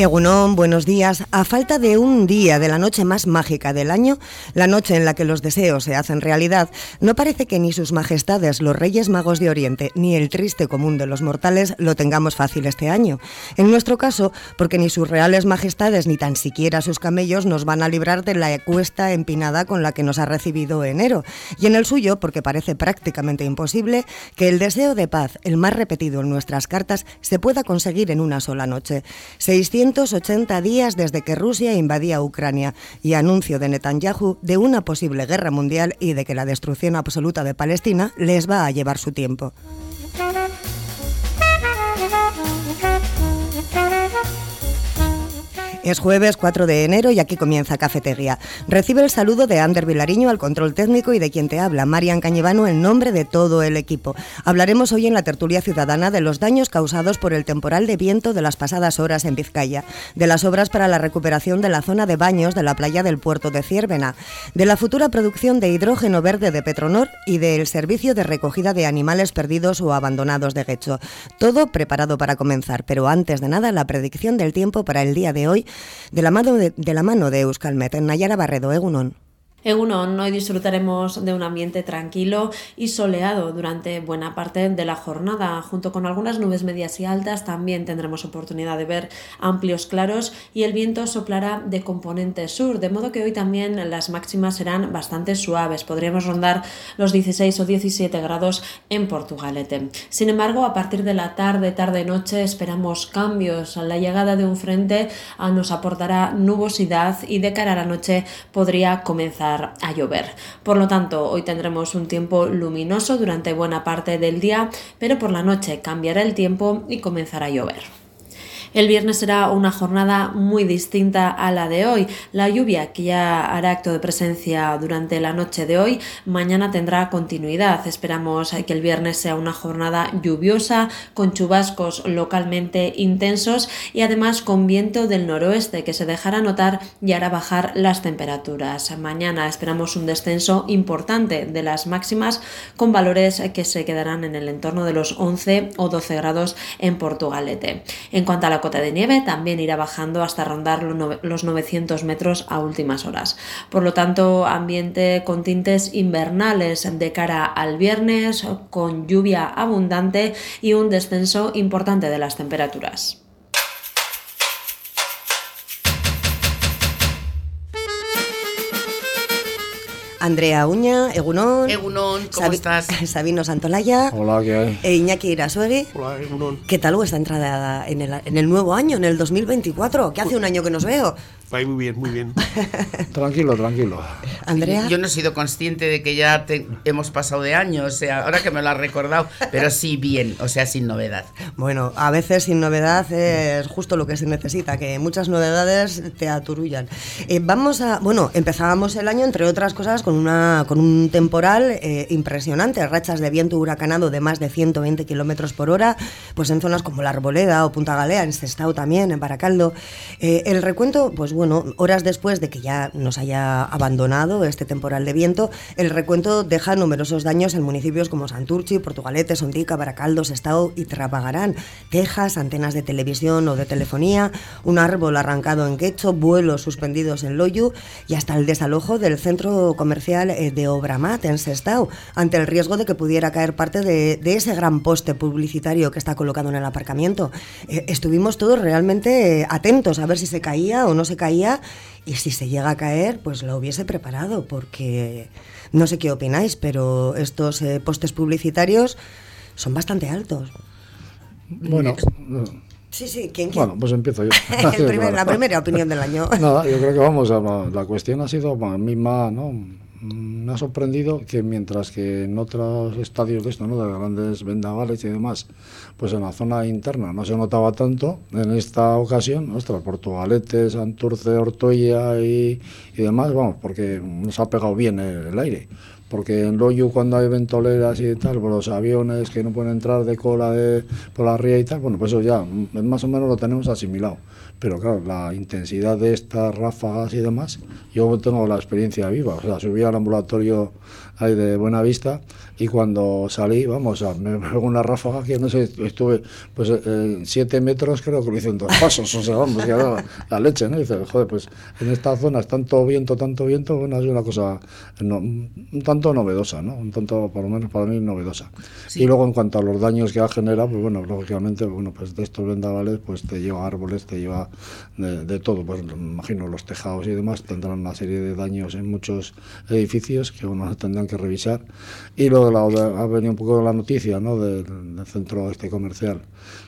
Egunon, buenos días. A falta de un día de la noche más mágica del año, la noche en la que los deseos se hacen realidad, no parece que ni sus majestades los Reyes Magos de Oriente ni el triste común de los mortales lo tengamos fácil este año. En nuestro caso, porque ni sus reales majestades ni tan siquiera sus camellos nos van a librar de la cuesta empinada con la que nos ha recibido enero. Y en el suyo, porque parece prácticamente imposible que el deseo de paz, el más repetido en nuestras cartas, se pueda conseguir en una sola noche. 600 280 días desde que Rusia invadía Ucrania y anuncio de Netanyahu de una posible guerra mundial y de que la destrucción absoluta de Palestina les va a llevar su tiempo. Es jueves 4 de enero y aquí comienza Cafetería. Recibe el saludo de Ander Vilariño al control técnico y de quien te habla, Marian Cañevano, en nombre de todo el equipo. Hablaremos hoy en la tertulia ciudadana de los daños causados por el temporal de viento de las pasadas horas en Vizcaya, de las obras para la recuperación de la zona de baños de la playa del puerto de Ciervena, de la futura producción de hidrógeno verde de Petronor y del servicio de recogida de animales perdidos o abandonados de Guecho. Todo preparado para comenzar, pero antes de nada la predicción del tiempo para el día de hoy de la mano de, de, la mano de Nayara Barredo, Egunon. Egunon, hoy disfrutaremos de un ambiente tranquilo y soleado durante buena parte de la jornada. Junto con algunas nubes medias y altas también tendremos oportunidad de ver amplios claros y el viento soplará de componente sur, de modo que hoy también las máximas serán bastante suaves. Podríamos rondar los 16 o 17 grados en Portugalete. Sin embargo, a partir de la tarde, tarde-noche esperamos cambios. La llegada de un frente ah, nos aportará nubosidad y de cara a la noche podría comenzar a llover. Por lo tanto, hoy tendremos un tiempo luminoso durante buena parte del día, pero por la noche cambiará el tiempo y comenzará a llover. El viernes será una jornada muy distinta a la de hoy. La lluvia, que ya hará acto de presencia durante la noche de hoy, mañana tendrá continuidad. Esperamos que el viernes sea una jornada lluviosa, con chubascos localmente intensos y además con viento del noroeste que se dejará notar y hará bajar las temperaturas. Mañana esperamos un descenso importante de las máximas con valores que se quedarán en el entorno de los 11 o 12 grados en Portugalete. En cuanto a la cota de nieve también irá bajando hasta rondar los 900 metros a últimas horas. Por lo tanto, ambiente con tintes invernales de cara al viernes, con lluvia abundante y un descenso importante de las temperaturas. Andrea Uña, Egunon. Egunon, ¿cómo estás? Sabino Santolaya. Hola, ¿qué hay? E Iñaki Irasuegui. Hola, Egunon. ¿Qué tal vuestra entrada en el, en el nuevo año, en el 2024? Que hace un año que nos veo. Va muy bien, muy bien. tranquilo, tranquilo. Andrea. Yo no he sido consciente de que ya te, hemos pasado de año, o sea, ahora que me lo has recordado, pero sí bien, o sea, sin novedad. Bueno, a veces sin novedad es justo lo que se necesita, que muchas novedades te aturullan. Eh, vamos a, bueno, empezábamos el año, entre otras cosas, con, una, con un temporal eh, impresionante, rachas de viento huracanado de más de 120 kilómetros por hora, pues en zonas como La Arboleda o Punta Galea, en Sestao también, en Baracaldo. Eh, el recuento, pues bueno, horas después de que ya nos haya abandonado este temporal de viento, el recuento deja numerosos daños en municipios como Santurchi, Portugalete, Sondica, Baracaldo, Sestao y Trapagarán. Quejas, antenas de televisión o de telefonía, un árbol arrancado en Quecho, vuelos suspendidos en Loyu y hasta el desalojo del centro comercial eh, de Obramat en Sestao, ante el riesgo de que pudiera caer parte de, ese gran poste publicitario que está colocado en el aparcamiento. Eh, estuvimos todos realmente atentos a ver si se caía o no se caía y si se llega a caer, pues lo hubiese preparado, porque no sé qué opináis, pero estos eh, postes publicitarios son bastante altos. Bueno, Sí, sí, ¿quién, Bueno, pues empiezo yo. La primera opinión del año. Nada, yo creo que vamos, la cuestión ha sido la misma, ¿no? Me ha sorprendido que mientras que en otros estadios de esto, ¿no? de grandes vendavales y demás, pues en la zona interna no se notaba tanto, en esta ocasión, nuestra Portugalete, Santurce, Ortoya y, y demás, vamos, porque nos ha pegado bien el, aire. porque en Loyu cuando hay ventoleras y tal, por los aviones que no pueden entrar de cola de, por la ría y tal, bueno, pues eso ya mm, más o menos lo tenemos asimilado. Pero claro, la intensidad de estas ráfagas y demás, yo tengo la experiencia viva, o sea, subí al ambulatorio ahí de Buena Vista y cuando salí, vamos, me pegó una ráfaga que no sé, estuve pues eh, siete metros, creo que lo hice en dos pasos, o sea, vamos, que era la leche, ¿no? Y dice, joder, pues en esta zona es tanto viento, tanto viento, bueno, es una cosa un tanto novedosa, ¿no? Un tanto, por lo menos para mí, novedosa. Y luego en cuanto a los daños que ha generado, pues bueno, lógicamente, bueno, pues de estos vendavales, pues te lleva árboles, te lleva de, todo, pues me imagino los tejados y demás tendrán una serie de daños en muchos edificios que uno tendrán que revisar. Y luego ha venido un poco la noticia ¿no? del, centro este comercial,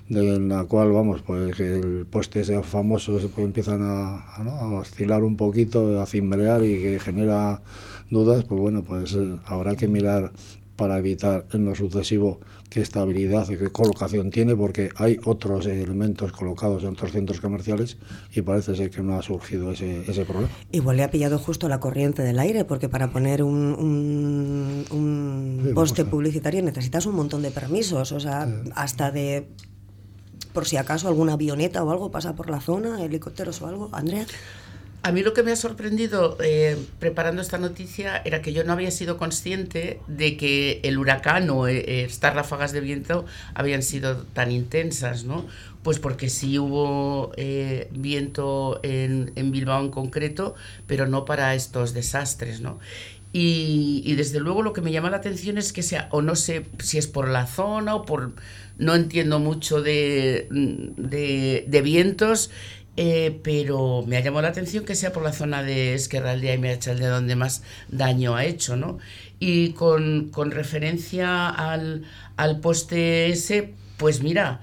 de la cual, vamos, pues que el poste sea famoso pues, empiezan a, a, oscilar un poquito, a cimbrear y que genera dudas, pues bueno, pues eh, habrá que mirar para evitar en lo sucesivo qué estabilidad y qué colocación tiene, porque hay otros elementos colocados en otros centros comerciales y parece ser que no ha surgido ese, ese problema. Igual le ha pillado justo la corriente del aire, porque para poner un, un, poste publicitario necesitas un montón de permisos, o sea, hasta de por si acaso alguna avioneta o algo pasa por la zona, helicópteros o algo. Andrea. A mí lo que me ha sorprendido eh, preparando esta noticia era que yo no había sido consciente de que el huracán o eh, estas ráfagas de viento habían sido tan intensas, ¿no? Pues porque sí hubo eh, viento en, en, Bilbao en concreto, pero no para estos desastres, ¿no? Y, desde luego lo que me llama la atención es que sea, o no sé si es por la zona o por... No entiendo mucho de, de vientos eh, pero me ha llamado la atención que sea por la zona de Esquerraldea y de donde más daño ha hecho, ¿no? Y con, con referencia al, al, poste ese, pues mira,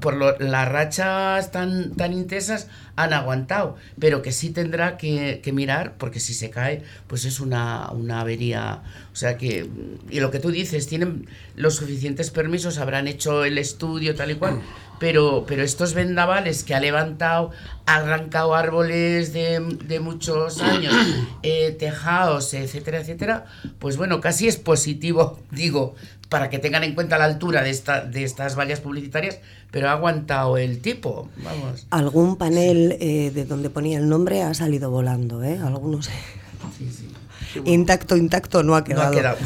por las rachas tan, tan intensas han aguantado, pero que sí tendrá que, que, mirar, porque si se cae, pues es una, una avería. O sea que, y lo que tú dices, tienen los suficientes permisos, habrán hecho el estudio tal y cual, pero, pero estos vendavales que ha levantado, ha arrancado árboles de, de muchos años, eh, tejados, etcétera, etcétera, pues bueno, casi es positivo, digo, para que tengan en cuenta la altura de, esta, de estas vallas publicitarias, pero ha aguantado el tipo, vamos. Algún panel eh, de donde ponía el nombre ha salido volando, ¿eh? Algunos... Sí, sí. Intacto, intacto no ha quedado.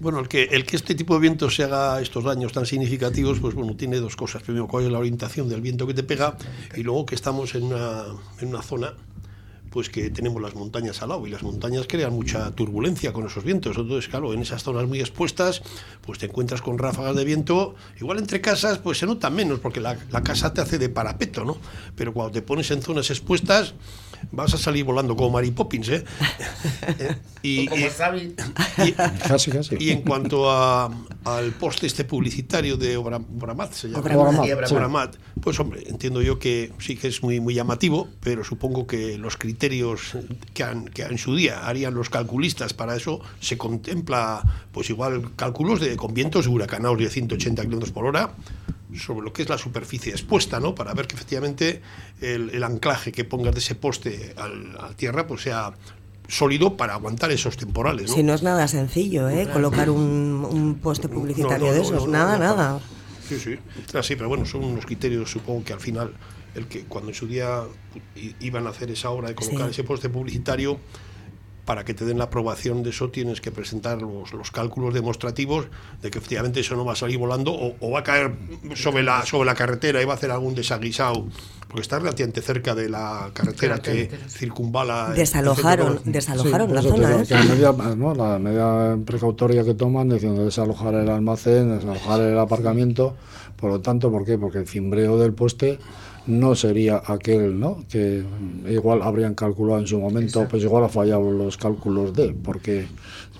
Bueno, el que, el que este tipo de viento se haga estos daños tan significativos, pues bueno, tiene dos cosas. Primero, cuál es la orientación del viento que te pega y luego que estamos en una, en una zona pues que tenemos las montañas al lado y las montañas crean mucha turbulencia con esos vientos. Entonces, claro, en esas zonas muy expuestas, pues te encuentras con ráfagas de viento. Igual entre casas, pues se nota menos porque la, la casa te hace de parapeto, ¿no? Pero cuando te pones en zonas expuestas, vas a salir volando como Mary Poppins, ¿eh? y, como y, casi, casi. y en cuanto a, al poste este publicitario de Obramat, se llama Obramat, pues hombre, entiendo yo que sí que es muy, muy llamativo, pero supongo que los criterios que, han, que en su día harían los calculistas para eso se contempla, pues igual cálculos de con vientos huracanados de 180 km por hora sobre lo que es la superficie expuesta, ¿no? Para ver que efectivamente el, anclaje que pongas de ese poste al, a tierra pues sea sólido para aguantar esos temporales. ¿no? Si no es nada sencillo, ¿eh? Colocar un, un poste publicitario de esos, nada, nada. Sí, sí. sí, pero bueno, son unos criterios, supongo que al final, el que cuando en su día iban a hacer esa obra de colocar ese poste publicitario, para que te den la aprobación de eso tienes que presentar los, los, cálculos demostrativos de que efectivamente eso no va a salir volando o, va a caer sobre la, sobre la carretera y va a hacer algún desaguisado, porque está relativamente cerca de la carretera que circunvala. Desalojaron, desalojaron la zona. ¿eh? La, medida, la medida precautoria que toman diciendo desalojar el almacén, desalojar el aparcamiento, por lo tanto, ¿por qué? Porque el cimbreo del poste no sería aquel, ¿no? Que igual habrían calculado en su momento, pues igual ha fallado los cálculos de, porque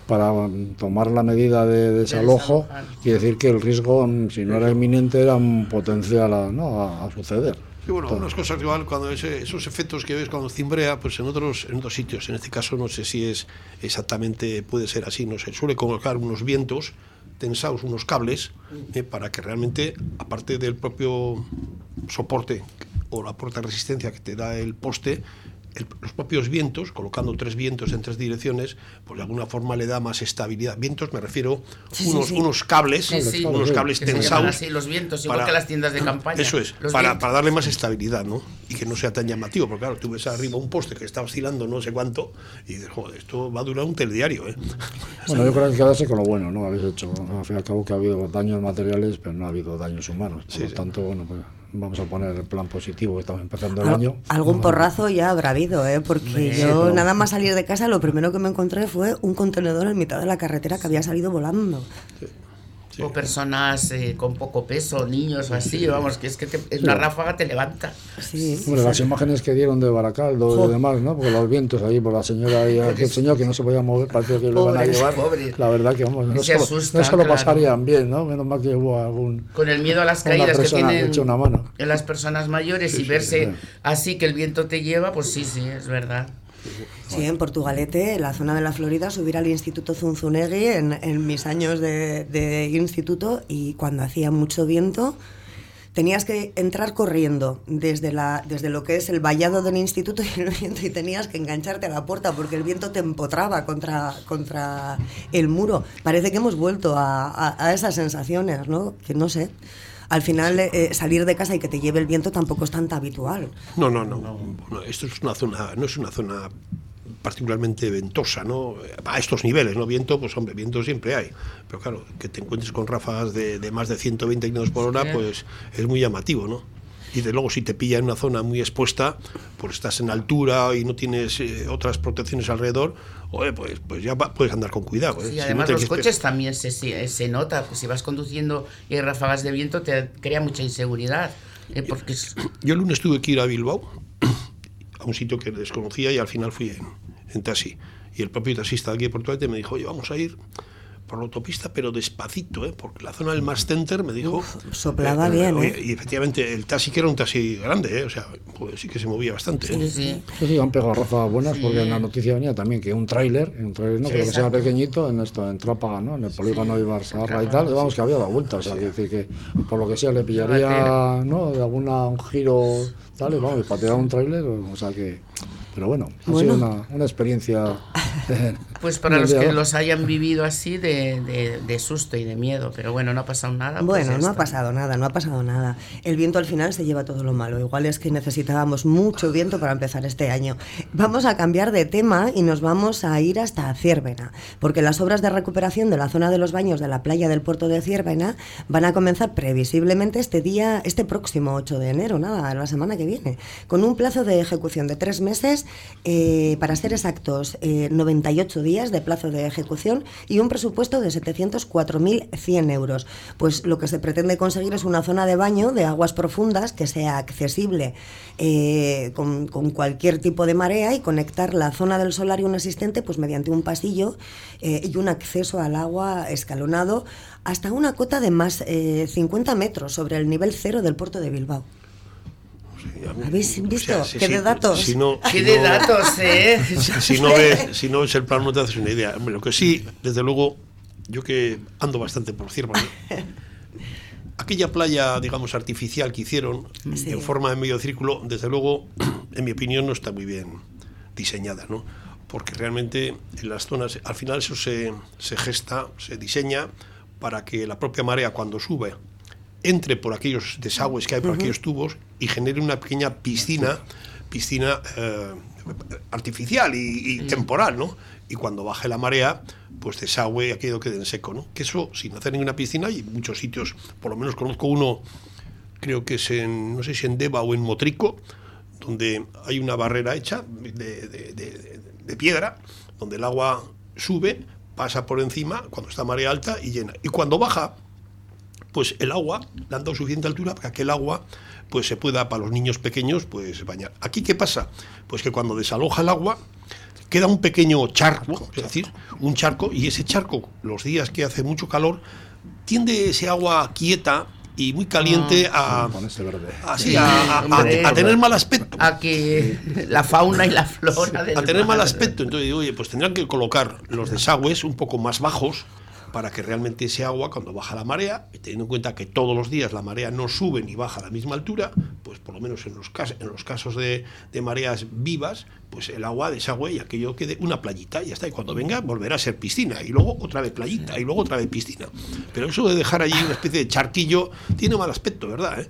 para tomar la medida de desalojo, quiere decir que el riesgo, si no era inminente, era un potencial a, ¿no? a, suceder. Bueno, unas cosas igual, cuando esos efectos que ves cuando cimbrea, pues en otros, en otros sitios, en este caso no sé si es exactamente, puede ser así, no sé, suele colocar unos vientos tensados, unos cables, eh, para que realmente, aparte del propio soporte o la puerta de resistencia que te da el poste, los propios vientos, colocando tres vientos en tres direcciones, pues de alguna forma le da más estabilidad. Vientos, me refiero unos, unos cables, unos cables tensados. Así, los vientos, igual que las tiendas de campaña. Eso es, para, para, darle más estabilidad, ¿no? Y que no sea tan llamativo, porque claro, tú ves arriba un poste que está oscilando no sé cuánto y dices, joder, esto va a durar un telediario, ¿eh? Bueno, yo creo que hay que quedarse con lo bueno, ¿no? Habéis hecho, al fin y al cabo que ha habido daños materiales, pero no ha habido daños humanos. Por lo tanto, bueno, pues vamos a poner el plan positivo que estamos empezando el año. Algún porrazo ya habrá habido, ¿eh? porque yo nada más salir de casa lo primero que me encontré fue un contenedor en mitad de la carretera que había salido volando o personas eh, con poco peso, niños o así, vamos, que es que en una ráfaga te levanta. Sí. Bueno, las imágenes que dieron de Baracaldo y demás, ¿no? Porque los vientos ahí, por la señora y aquel señor que no se podía mover, parece que lo van a llevar. La verdad que, vamos, no, solo, no lo pasarían bien, ¿no? Menos mal que hubo algún... Con el miedo a las caídas que tienen una mano. en las personas mayores y verse así que el viento te lleva, pues sí, sí, es verdad. Sí, en Portugalete, en la zona de la Florida, subir al Instituto Zunzunegui en, en mis años de, de, instituto y cuando hacía mucho viento tenías que entrar corriendo desde, la, desde lo que es el vallado del instituto y el viento y tenías que engancharte a la puerta porque el viento te empotraba contra, contra el muro. Parece que hemos vuelto a, a, a esas sensaciones, ¿no? Que no sé al final eh, salir de casa y que te lleve el viento tampoco es tan habitual. No, no, no. no. esto es una zona, no es una zona particularmente ventosa, ¿no? A estos niveles, ¿no? Viento, pues hombre, viento siempre hay. Pero claro, que te encuentres con ráfagas de, de más de 120 km por hora, pues es muy llamativo, ¿no? Y de luego si te pilla en una zona muy expuesta, pues estás en altura y no tienes eh, otras protecciones alrededor, oye, pues, pues ya puedes andar con cuidado. ¿eh? y además los coches también se, se, nota, pues si vas conduciendo y hay ráfagas de viento te crea mucha inseguridad. Eh, porque Yo el lunes tuve que ir a Bilbao, a un sitio que desconocía y al final fui en, en taxi. Y el propio taxista de aquí de Portugal me dijo, oye, vamos a ir por la autopista, pero despacito, ¿eh? porque la zona del Mars Center me dijo... soplaba eh, bien, ¿eh? Y efectivamente el taxi que era un taxi grande, ¿eh? o sea, pues sí que se movía bastante. Sí, ¿eh? sí. sí, han pegado razas buenas, porque en la noticia venía también que un tráiler, un tráiler, no creo que sea pequeñito, en esto, en Trápaga, ¿no? En el polígono de Barça y tal, vamos que había dado vuelta, o sea, decir que por lo que sea le pillaría, ¿no? De alguna, un giro, tal, y vamos, para tirar un tráiler, o sea que... Pero bueno, ha sido una, una experiencia Pues para los que los hayan vivido así de, de, susto y de miedo, pero bueno, no ha pasado nada. Pues bueno, no ha pasado nada, no ha pasado nada. El viento al final se lleva todo lo malo. Igual es que necesitábamos mucho viento para empezar este año. Vamos a cambiar de tema y nos vamos a ir hasta Ciervena, porque las obras de recuperación de la zona de los baños de la playa del puerto de Ciervena van a comenzar previsiblemente este día, este próximo 8 de enero, nada, la semana que viene, con un plazo de ejecución de tres meses, eh, para ser exactos, eh, 98 días de plazo de ejecución y un presupuesto de 704.100 euros. Pues lo que se pretende conseguir es una zona de baño de aguas profundas que sea accesible eh, con, cualquier tipo de marea y conectar la zona del solarium existente pues mediante un pasillo eh, y un acceso al agua escalonado hasta una cota de más 50 eh, metros sobre el nivel cero del puerto de Bilbao. ¿Habéis visto? ¿Qué de datos? Si ¿Qué de datos, eh? Si, no ves, si no ves el plano no te haces una idea. lo que sí, desde luego, yo que ando bastante por cierto, aquella playa, digamos, artificial que hicieron en forma de medio círculo, desde luego, en mi opinión, no está muy bien diseñada, ¿no? Porque realmente en las zonas, al final eso se, se gesta, se diseña para que la propia marea cuando sube entre por aquellos desagües que hay por aquellos tubos y genere una pequeña piscina, piscina eh, artificial y, temporal, ¿no? Y cuando baje la marea, pues desagüe aquello quede en seco, ¿no? Que eso, sin hacer ninguna piscina, hay muchos sitios, por lo menos conozco uno, creo que es en, no sé si en Deva o en Motrico, donde hay una barrera hecha de, de piedra, donde el agua sube, pasa por encima cuando está marea alta y llena. Y cuando baja, pues el agua le han dado suficiente altura para que el agua pues se pueda para los niños pequeños pues bañar. Aquí qué pasa? Pues que cuando desaloja el agua queda un pequeño charco, es decir, un charco y ese charco los días que hace mucho calor tiende ese agua quieta y muy caliente ah, a, así, a, tener mal aspecto. A que la fauna y la flora. a tener mal aspecto. Entonces digo, oye, pues tendrán que colocar los desagües un poco más bajos para que realmente ese agua, cuando baja la marea, teniendo en cuenta que todos los días la marea no sube ni baja a la misma altura, pues por lo menos en los, casos, en los casos de, de mareas vivas, pues el agua desagüe y aquello quede una playita y ya está. Y cuando venga volverá a ser piscina y luego otra vez playita y luego otra vez piscina. Pero eso de dejar allí una especie de charquillo tiene mal aspecto, ¿verdad? Eh?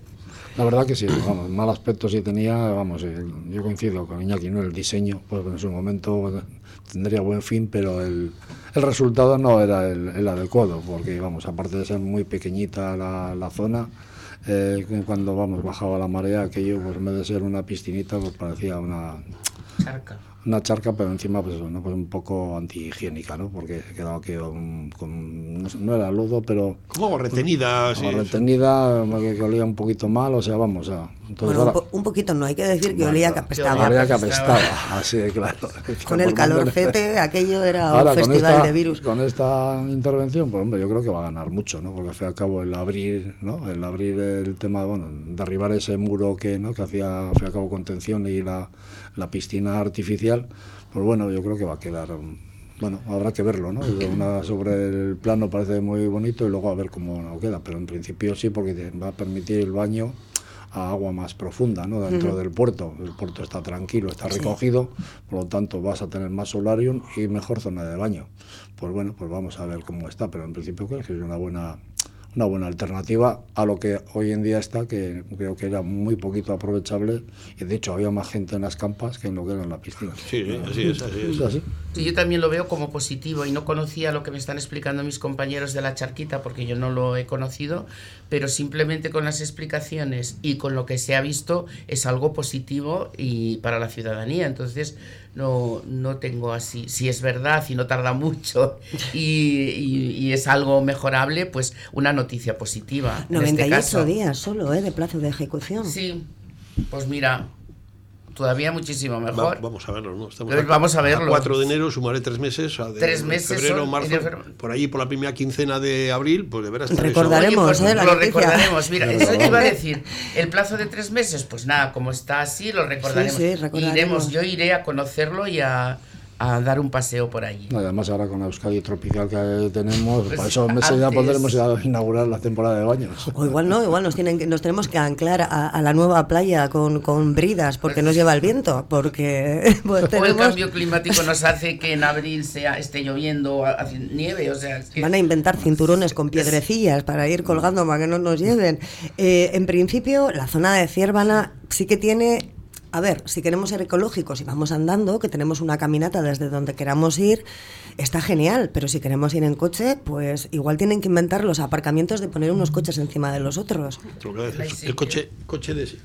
La verdad que sí, vamos, mal aspecto sí tenía, vamos, eh, yo coincido con Iñaki, ¿no? El diseño, pues en su momento tendría buen fin, pero el, el resultado no era el, el, adecuado, porque vamos, aparte de ser muy pequeñita la, la zona, eh, cuando vamos bajaba la marea, aquello, pues en vez de ser una piscinita, pues parecía una charca una charca, pero encima pues, ¿no? pues un poco antihigiénica, ¿no? Porque quedaba que con, no, era lodo, pero... Como retenida, sí. retenida, que, que, olía un poquito mal, o sea, vamos, o sea, entonces, bueno, ahora, un, poquito no, hay que decir que olía que apestaba. Olía que apestaba, así de claro. Con el calorcete, aquello era ahora, un festival esta, de virus. Con esta intervención, pues hombre, yo creo que va a ganar mucho, ¿no? Porque al fin y al cabo el abrir, ¿no? El abrir el tema, bueno, derribar ese muro que, ¿no? Que hacía, al fin y al cabo, contención y la, la piscina artificial, pues bueno, yo creo que va a quedar bueno, habrá que verlo, ¿no? Una sobre el plano parece muy bonito y luego a ver cómo queda, pero en principio sí, porque va a permitir el baño a agua más profunda, ¿no? Dentro uh -huh. del puerto. El puerto está tranquilo, está recogido, sí. por lo tanto vas a tener más solarium y mejor zona de baño. Pues bueno, pues vamos a ver cómo está, pero en principio creo que es una buena una buena alternativa a lo que hoy en día está, que creo que era muy poquito aprovechable y de hecho había más gente en las campas que en lo que era en la piscina. Sí, sí así es. Así es. así? Sí, yo también lo veo como positivo y no conocía lo que me están explicando mis compañeros de la charquita porque yo no lo he conocido, pero simplemente con las explicaciones y con lo que se ha visto es algo positivo y para la ciudadanía. Entonces, no, no tengo así. Si es verdad y no tarda mucho y, y, y es algo mejorable, pues una noticia positiva. 98 en este caso. días solo ¿eh? de plazo de ejecución. Sí, pues mira, todavía muchísimo mejor. Va, vamos a verlo, ¿no? Estamos a, vamos a verlo. A 4 de enero sumaré tres meses. A de, tres meses. Febrero, marzo, por allí, por la primera quincena de abril, pues de veras. Recordaremos, Oye, pues, ¿eh? La lo noticia. recordaremos. Mira, eso iba a decir. El plazo de tres meses, pues nada, como está así, lo recordaremos. Sí, sí, recordaremos. Iremos, yo iré a conocerlo y a a dar un paseo por allí. Además, ahora con la Euskadi tropical que tenemos, pues para esos meses ya podremos inaugurar la temporada de baños. O igual no, igual nos, tienen que, nos tenemos que anclar a, a la nueva playa con, con, bridas, porque nos lleva el viento. porque pues, tenemos... O el cambio climático nos hace que en abril sea, esté lloviendo hace nieve. O sea, es que... Van a inventar cinturones con piedrecillas para ir colgando para que no nos lleven. Eh, en principio, la zona de Ciervana sí que tiene a ver, si queremos ser ecológicos y vamos andando, que tenemos una caminata desde donde queramos ir, está genial, pero si queremos ir en coche, pues igual tienen que inventar los aparcamientos de poner unos coches encima de los otros. El coche, coche, des,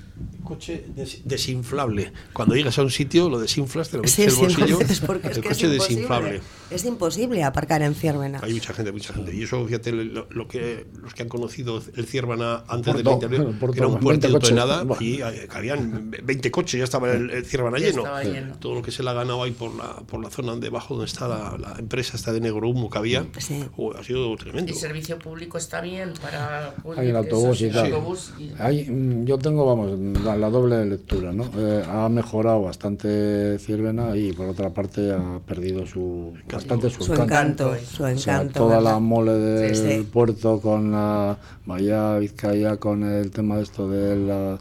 coche des, desinflable. Cuando llegas a un sitio, lo desinflas, te lo metes sí, en el bolsillo. Porque es el que coche es desinflable. Es imposible aparcar en Ciervena. Hay mucha gente, mucha gente. Y eso, fíjate, lo, lo que los que han conocido el Ciervana antes del internet, era un puerto de tonelada y habían 20 coches ya estaba el, el lleno. lleno. Todo lo que se le ha ganado ahí por la, por la zona debajo donde está la, la empresa esta de negro humo que había, sí. ha sido tremendo. El servicio público está bien para... Hay el autobús y tal. Sí. Hay, yo tengo, vamos, la, la doble lectura, ¿no? Eh, ha mejorado bastante Ciervena y por otra parte ha perdido su, bastante su, su encanto. encanto. Su encanto. O sea, toda la mole del sí, sí. puerto con la Bahía Vizcaya, con el tema de esto de la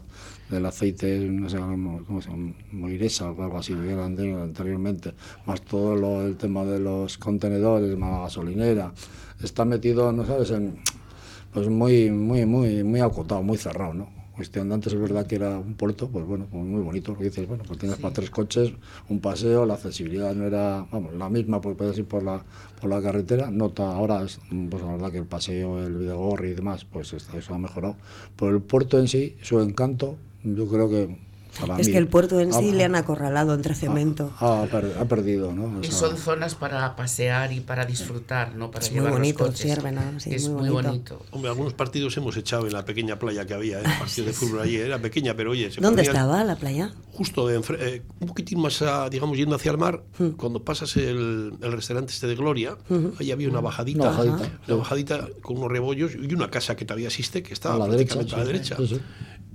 del aceite, no sé cómo se llama, Moiresa o algo así, anteriormente, más todo lo, el tema de los contenedores, más la gasolinera, está metido, no sabes, en, pues muy, muy, muy, muy acotado, muy cerrado, ¿no? Cuestión de antes es verdad que era un puerto, pues bueno, pues muy bonito, lo que dices, bueno, pues tienes sí. para tres coches, un paseo, la accesibilidad no era, vamos, la misma, pues puedes ir por la, por la carretera, nota, ahora es, pues la verdad que el paseo, el Videgorri y demás, pues eso ha mejorado, pero el puerto en sí, su encanto, yo creo que para es mí, que el puerto en sí le han acorralado entre cemento. Ha, ha, per, ha perdido, ¿no? O sea, y son zonas para pasear y para disfrutar, ¿no? Para es llevar muy bonito, los coches. Siervena, sí, es muy, bonito. bonito. Hombre, algunos partidos hemos echado en la pequeña playa que había, ¿eh? partido de fútbol allí, era pequeña, pero oye... Se ¿Dónde estaba la playa? Justo, de, eh, un poquitín más, a, digamos, yendo hacia el mar, hmm. cuando pasas el, el, restaurante este de Gloria, hmm. ahí había una bajadita, una bajadita, una bajadita con unos rebollos y una casa que todavía existe, que estaba a la derecha. a la derecha. Sí, sí.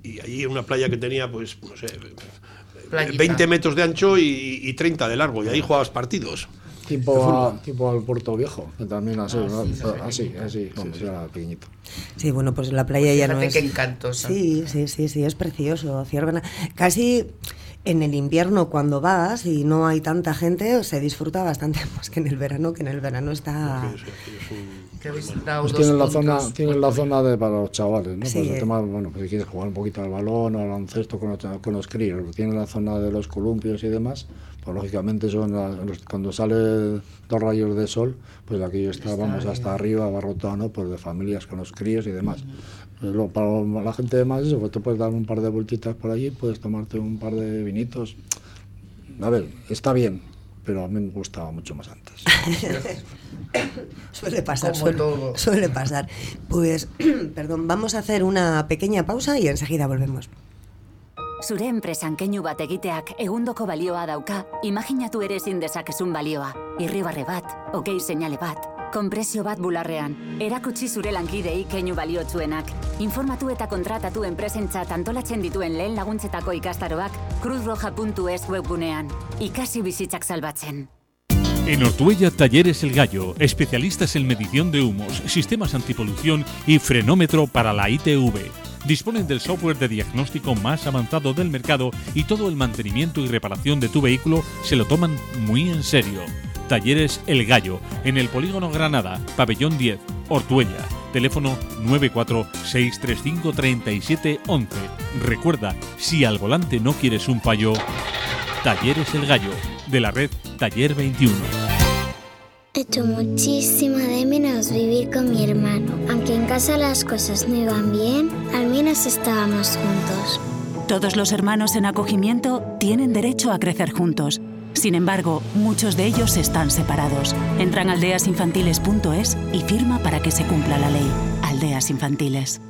Y allí una playa que tenía, pues, no sé, Playita. 20 metros de ancho y, y 30 de largo, y ahí jugabas partidos. tipo, tipo al Puerto Viejo, que también así, ah, así, así, como era pequeñito. Sí, bueno, pues la playa ya no es... qué encantosa. Sí, sí, sí, sí, es precioso, Ciervena. Casi en el invierno cuando vas y no hay tanta gente se disfruta bastante más que en el verano, que en el verano está... Pues tienen la zona, tienen la zona de para los chavales, ¿no? Pues el tema, bueno, pues si quieres jugar un poquito al balón o al baloncesto con los, con los críos, tienen la zona de los columpios y demás, pues lógicamente son cuando sale dos rayos de sol, pues aquí está, vamos hasta arriba, abarrotado, ¿no? Pues de familias con los críos y demás. Pues para la gente de más, eso, pues te puedes dar un par de vueltitas por allí, puedes tomarte un par de vinitos. A ver, está bien, pero a mí me gustaba mucho más antes. suele pasar, suele, pasar. Pues, perdón, vamos a hacer una pequeña pausa y enseguida volvemos. Zure enpresan keinu bat egiteak egundoko balioa dauka, imaginatu ere ezin dezakezun balioa. Irribarre bat, okei seinale bat, Konpresio bat bularrean. Erakutsi zure lankidei keinu baliotsuenak. Informatu eta kontratatu enpresentzat antolatzen dituen lehen laguntzetako ikastaroak cruzroja.es webgunean. Ikasi bizitzak salbatzen. En Ortuella Talleres El Gallo, especialistas en medición de humos, sistemas antipolución y frenómetro para la ITV. Disponen del software de diagnóstico más avanzado del mercado y todo el mantenimiento y reparación de tu vehículo se lo toman muy en serio. Talleres El Gallo, en el Polígono Granada, Pabellón 10, Ortuella. Teléfono 946353711. Recuerda, si al volante no quieres un payo, Talleres El Gallo, de la red Taller 21. He hecho muchísimo de menos vivir con mi hermano. Aunque en casa las cosas no iban bien, al menos estábamos juntos. Todos los hermanos en acogimiento tienen derecho a crecer juntos. Sin embargo, muchos de ellos están separados. Entran a aldeasinfantiles.es y firma para que se cumpla la ley. Aldeas Infantiles.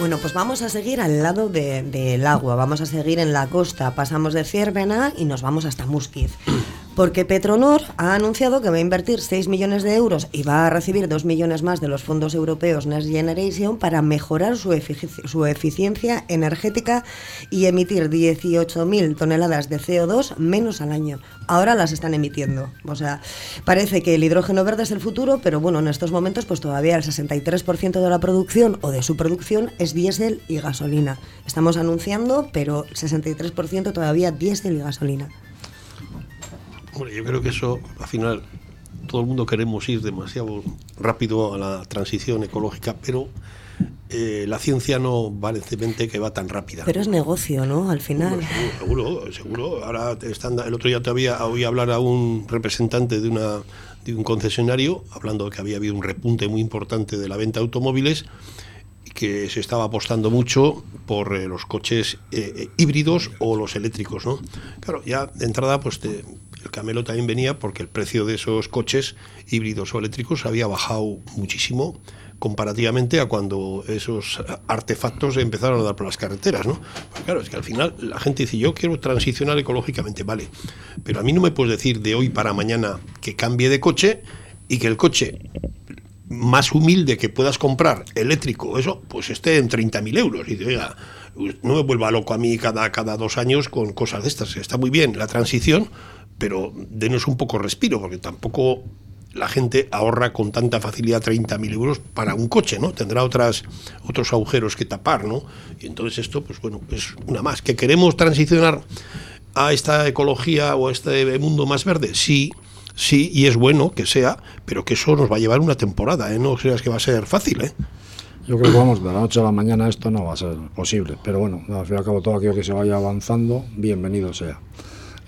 Bueno, pues vamos a seguir al lado del agua, vamos a seguir en la costa. Pasamos de Ciervena y nos vamos hasta Musquiz. Porque Petronor ha anunciado que va a invertir 6 millones de euros y va a recibir 2 millones más de los fondos europeos Next Generation para mejorar su, eficiencia energética y emitir 18.000 toneladas de CO2 menos al año. Ahora las están emitiendo. O sea, parece que el hidrógeno verde es el futuro, pero bueno, en estos momentos pues todavía el 63% de la producción o de su producción es diésel y gasolina. Estamos anunciando, pero 63% todavía diésel y gasolina yo creo que eso, al final, todo el mundo queremos ir demasiado rápido a la transición ecológica, pero eh, la ciencia no vale que va tan rápida. Pero es negocio, ¿no? Al final. seguro, seguro. Ahora están, el otro día todavía oí hablar a un representante de una de un concesionario hablando de que había habido un repunte muy importante de la venta de automóviles que se estaba apostando mucho por eh, los coches eh, híbridos o los eléctricos, ¿no? Claro, ya de entrada pues te, el camelo también venía porque el precio de esos coches híbridos o eléctricos había bajado muchísimo comparativamente a cuando esos artefactos empezaron a dar por las carreteras, ¿no? Claro, es que al final la gente dice, yo quiero transicionar ecológicamente, vale, pero a mí no me puedes decir de hoy para mañana que cambie de coche y que el coche más humilde que puedas comprar, eléctrico, eso, pues esté en 30.000 euros. Y dice, no me vuelva loco a mí cada, cada dos años con cosas de estas. Está muy bien la transición, pero denos un poco respiro, porque tampoco la gente ahorra con tanta facilidad 30.000 euros para un coche, ¿no? Tendrá otras, otros agujeros que tapar, ¿no? Y entonces esto, pues bueno, es una más. ¿Que queremos transicionar a esta ecología o a este mundo más verde? Sí, sí, y es bueno que sea, pero que eso nos va a llevar una temporada, ¿eh? No creas que va a ser fácil, ¿eh? Yo creo que vamos, de la noche a la mañana esto no va a ser posible, pero bueno, al fin y al cabo todo aquello que se vaya avanzando, bienvenido sea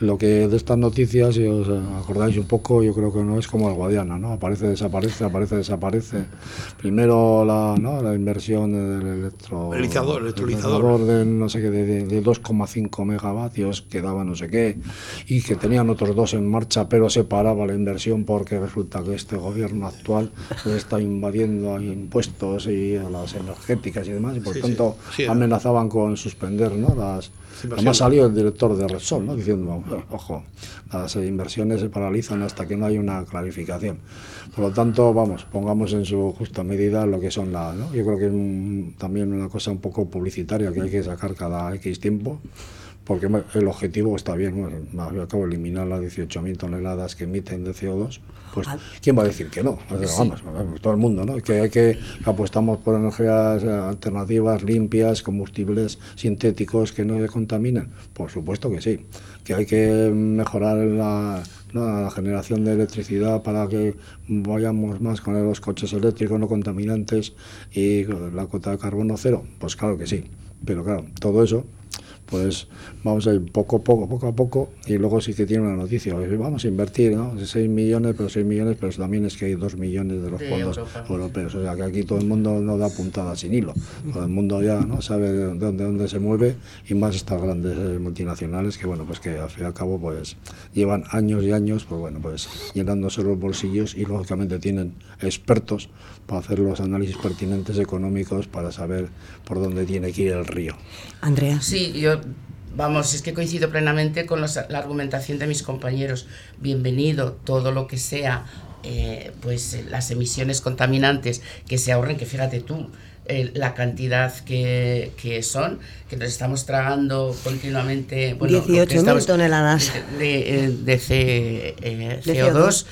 lo que de estas noticias, si os acordáis un poco, yo creo que no es como el Guadiana, ¿no? Aparece, desaparece, aparece, desaparece. Primero la, ¿no? la inversión del electro, electrolizador, de no sé qué, de, de 2,5 megavatios que daba no sé qué, y que tenían otros dos en marcha, pero se paraba la inversión porque resulta que este gobierno actual está invadiendo a impuestos y a las energéticas y demás, y por tanto amenazaban con suspender ¿no? las Además salió el director de Repsol, ¿no? Diciendo, ojo, las inversiones se paralizan hasta que no hay una clarificación. Por lo tanto, vamos, pongamos en su justa medida lo que son las... Yo creo que es también una cosa un poco publicitaria que hay que sacar cada X tiempo porque el objetivo está bien, bueno, acabo de eliminar las 18.000 toneladas que emiten de CO2, pues ah. ¿quién va a decir que no? Vamos, todo el mundo, ¿no? Que hay que apostamos por energías alternativas, limpias, combustibles sintéticos que no contaminan, por supuesto que sí. Que hay que mejorar la, la generación de electricidad para que vayamos más con los coches eléctricos no contaminantes y la cuota de carbono cero, pues claro que sí. Pero claro, todo eso pues vamos a ir poco a poco, poco a poco, y luego sí que tiene una noticia, vamos a invertir, ¿no? 6 millones, pero 6 millones, pero también es que hay 2 millones de los fondos europeos, o sea que aquí todo el mundo no da puntada sin hilo, todo el mundo ya no sabe de dónde, dónde se mueve, y más estas grandes eh, multinacionales que, bueno, pues que al fin y al cabo, pues llevan años y años, pues bueno, pues llenándose los bolsillos y lógicamente tienen expertos para hacer los análisis pertinentes económicos para saber por dónde tiene que ir el río. Andrea. Sí, yo Vamos, es que coincido plenamente con la argumentación de mis compañeros. Bienvenido todo lo que sea, eh, pues las emisiones contaminantes que se ahorren, que fíjate tú, la cantidad que, que, son, que nos estamos tragando continuamente. Bueno, 18.000 toneladas de, de, eh, CO2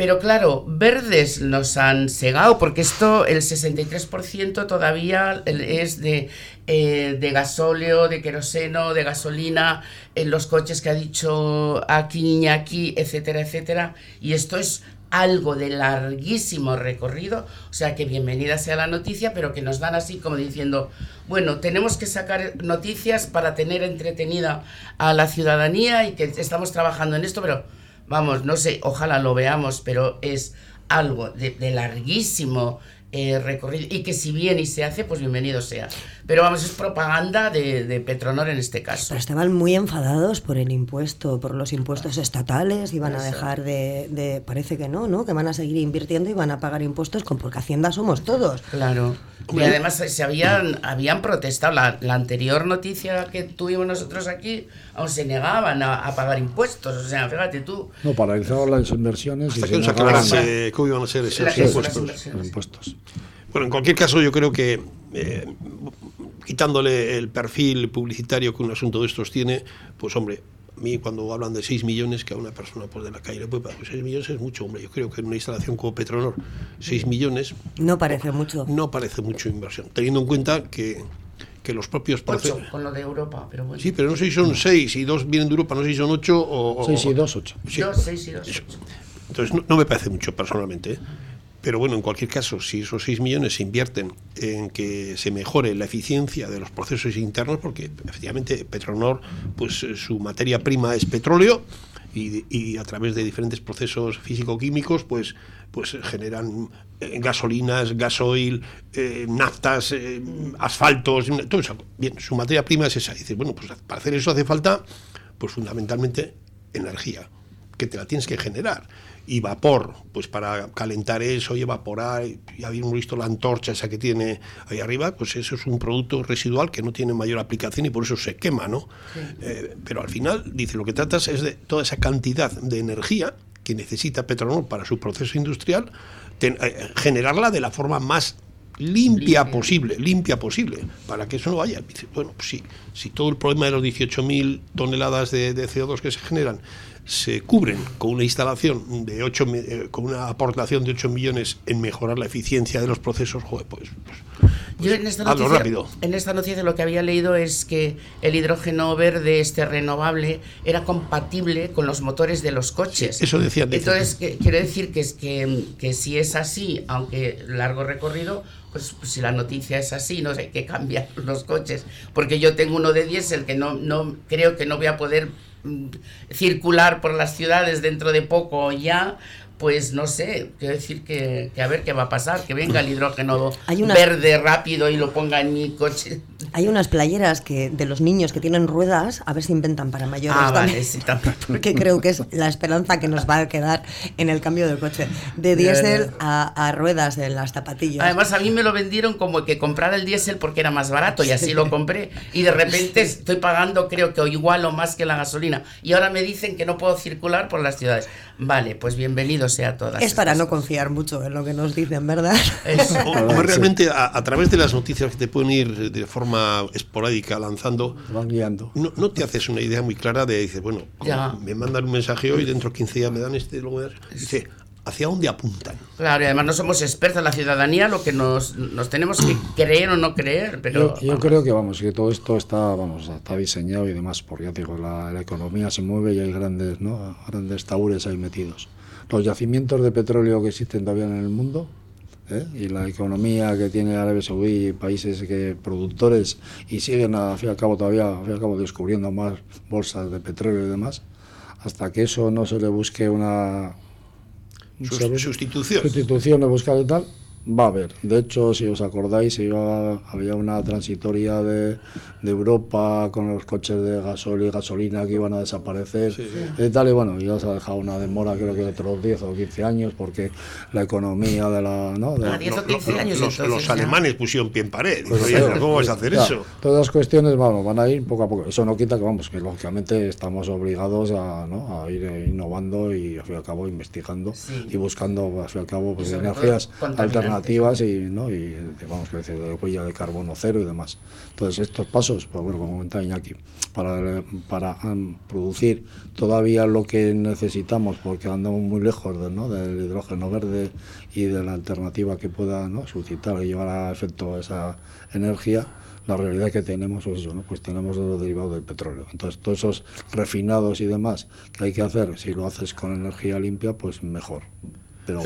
pero claro, verdes nos han cegado, porque esto, el 63% todavía es de, eh, de gasóleo, de queroseno, de gasolina, en los coches que ha dicho aquí, aquí, etcétera, etcétera. Y esto es algo de larguísimo recorrido, o sea que bienvenida sea la noticia, pero que nos dan así como diciendo, bueno, tenemos que sacar noticias para tener entretenida a la ciudadanía y que estamos trabajando en esto, pero vamos, no sé, ojalá lo veamos, pero es algo de, larguísimo eh, recorrido y que si bien y se hace, pues bienvenido sea. Pero vamos, es propaganda de, Petronor en este caso. Pero estaban muy enfadados por el impuesto, por los impuestos estatales, iban a dejar de, parece que no, ¿no? Que van a seguir invirtiendo y van a pagar impuestos con porque Hacienda somos todos. Claro. Y además se habían, habían protestado. La, anterior noticia que tuvimos nosotros aquí, aún se negaban a, pagar impuestos. O sea, fíjate tú. No, paralizaban las inversiones Hasta y que se cómo iban a ser esos impuestos. Bueno, en cualquier caso, yo creo que eh, quitándole el perfil publicitario que un asunto de estos tiene, pues hombre, a mí cuando hablan de 6 millones que a una persona pues, de la calle le puede pagar, 6 millones es mucho, hombre. Yo creo que en una instalación como Petronor, 6 millones... No parece mucho. No parece mucho inversión, teniendo en cuenta que, que los propios... Ocho, con lo de Europa, pero bueno. Sí, pero no sé si son 6 y 2 vienen de Europa, no sé si son 8 o... 6 y 2, 8. 6 y 2, 8. Entonces no, no, me parece mucho personalmente. ¿eh? Pero bueno, en cualquier caso, si esos 6 millones se invierten en que se mejore la eficiencia de los procesos internos, porque efectivamente Petronor, pues eh, su materia prima es petróleo y, a través de diferentes procesos físico-químicos, pues, pues generan eh, gasolinas, gasoil, eh, naftas, asfaltos, todo eso. Bien, su materia prima es esa. dice, bueno, pues para hacer eso hace falta, pues fundamentalmente, energía, que te la tienes que generar y vapor, pues para calentar eso y evaporar, ya habíamos visto la antorcha esa que tiene ahí arriba, pues eso es un producto residual que no tiene mayor aplicación y por eso se quema, ¿no? Eh, pero al final, dice, lo que tratas es de toda esa cantidad de energía que necesita Petronor para su proceso industrial, eh, generarla de la forma más limpia, posible, limpia posible, para que eso no vaya. Bueno, pues sí, si todo el problema de los 18.000 toneladas de, de CO2 que se generan se cubren con una instalación de 8, eh, con una aportación de 8 millones en mejorar la eficiencia de los procesos, joder, pues, pues, pues yo en esta, noticia, rápido. en esta noticia lo que había leído es que el hidrógeno verde este renovable era compatible con los motores de los coches. eso decía. Entonces, quiero decir que, es que, que si es así, aunque largo recorrido, pues, pues, si la noticia es así, no sé, hay que cambiar los coches, porque yo tengo uno de diésel que no, no creo que no voy a poder circular por las ciudades dentro de poco ya, pues no sé, quiero decir que, a ver qué va a pasar, que venga el hidrógeno verde rápido y lo ponga en mi coche Hay unas playeras que de los niños que tienen ruedas, a ver si inventan para mayores ah, también. Vale, sí, también. Porque creo que es la esperanza que nos va a quedar en el cambio del coche. De diésel a, a, ruedas en las zapatillas. Además, a mí me lo vendieron como que comprara el diésel porque era más barato y así lo compré. Y de repente estoy pagando, creo que igual o más que la gasolina. Y ahora me dicen que no puedo circular por las ciudades. Vale, pues bienvenido sea todas. Es para no confiar mucho en lo que nos dicen, ¿verdad? O, realmente a, a, través de las noticias que te pueden ir de forma esporádica lanzando, van guiando. No, no te haces una idea muy clara de, dices, bueno, me mandan un mensaje hoy, dentro de 15 días me dan este, luego me dan, dice, ¿hacia dónde apuntan? Claro, y además no somos expertos en la ciudadanía, lo que nos, nos tenemos que creer o no creer, pero... Yo, yo creo que, vamos, que todo esto está, vamos, está diseñado y demás, porque ya digo, la, la economía se mueve y hay grandes, ¿no? grandes taúres ahí metidos. Los yacimientos de petróleo que existen todavía en el mundo, ¿eh? y la economía que tiene Arabia Saudí y países que productores y siguen al fin y al cabo todavía al fin y al cabo descubriendo más bolsas de petróleo y demás hasta que eso no se le busque una sustitución sustitución de buscar y tal va a haber. De hecho, si os acordáis, iba, había una transitoria de, de, Europa con los coches de gasol y gasolina que iban a desaparecer y tal. Y bueno, ya se ha dejado una demora, creo que de otros 10 o 15 años, porque la economía de la. ¿no? De, ah, 10 o 15 años. Los, los alemanes pusieron pie en pared. Pues, ¿Cómo vas a hacer eso? Todas las cuestiones vamos, van a ir poco a poco. Eso no quita que, vamos, que lógicamente estamos obligados a, ¿no? a ir innovando y al fin y al cabo investigando y buscando, al fin y al cabo, pues, energías alternativas alternativas y, ¿no? y vamos a decir, de huella de carbono cero y demás. Entonces, estos pasos, pues bueno, como comentaba Iñaki, para, para um, producir todavía lo que necesitamos, porque andamos muy lejos de, ¿no? del hidrógeno verde y de la alternativa que pueda ¿no? suscitar y llevar a efecto esa energía, la realidad que tenemos es eso, ¿no? pues tenemos los derivados del petróleo. Entonces, todos esos refinados y demás que hay que hacer, si lo haces con energía limpia, pues mejor. Pero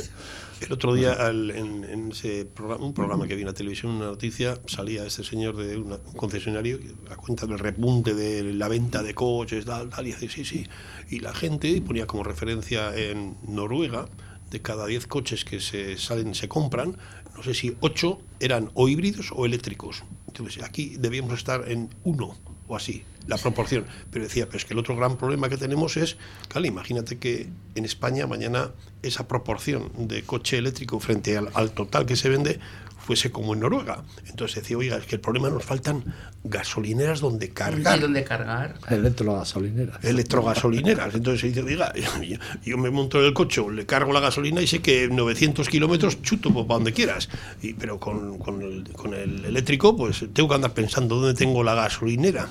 el otro día, en, ese programa, un programa que vi en la televisión, una noticia, salía este señor de un concesionario a cuenta del repunte de la venta de coches, tal, tal, y dice, sí, sí. Y la gente ponía como referencia en Noruega, de cada 10 coches que se salen, se compran, no sé si 8 eran o híbridos o eléctricos. Entonces, aquí debíamos estar en uno o así la proporción. Pero decía, pero es que el otro gran problema que tenemos es, claro, imagínate que en España mañana esa proporción de coche eléctrico frente al, al total que se vende fuese como en Noruega. Entonces decía, oiga, es que el problema nos faltan gasolineras donde cargar. ¿Y dónde cargar? Electrogasolineras. Electrogasolineras. Entonces dice, oiga, yo, me monto en el coche, le cargo la gasolina y sé que 900 kilómetros chuto para donde quieras. Y, pero con, con, el, con el eléctrico, pues tengo que andar pensando dónde tengo la gasolinera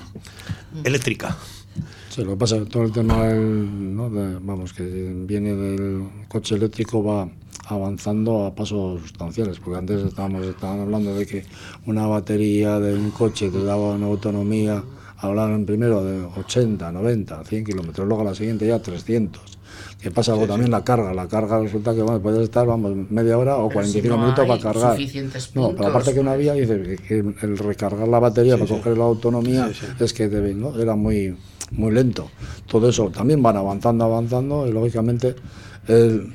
eléctrica. Sí, lo que pasa es que todo el tema del, ¿no? vamos, que viene del coche eléctrico va avanzando a pasos sustanciales, porque antes estábamos, estaban hablando de que una batería de un coche te daba una autonomía, hablaban primero de 80, 90, 100 kilómetros, luego a la siguiente ya 300. ¿Qué pasa luego también la carga? La carga resulta que bueno, puedes estar vamos, media hora o 45 minutos para cargar. No, pero aparte que no había, dice que el recargar la batería para coger la autonomía es que ¿no? era muy, muy lento. Todo eso también van avanzando, avanzando y lógicamente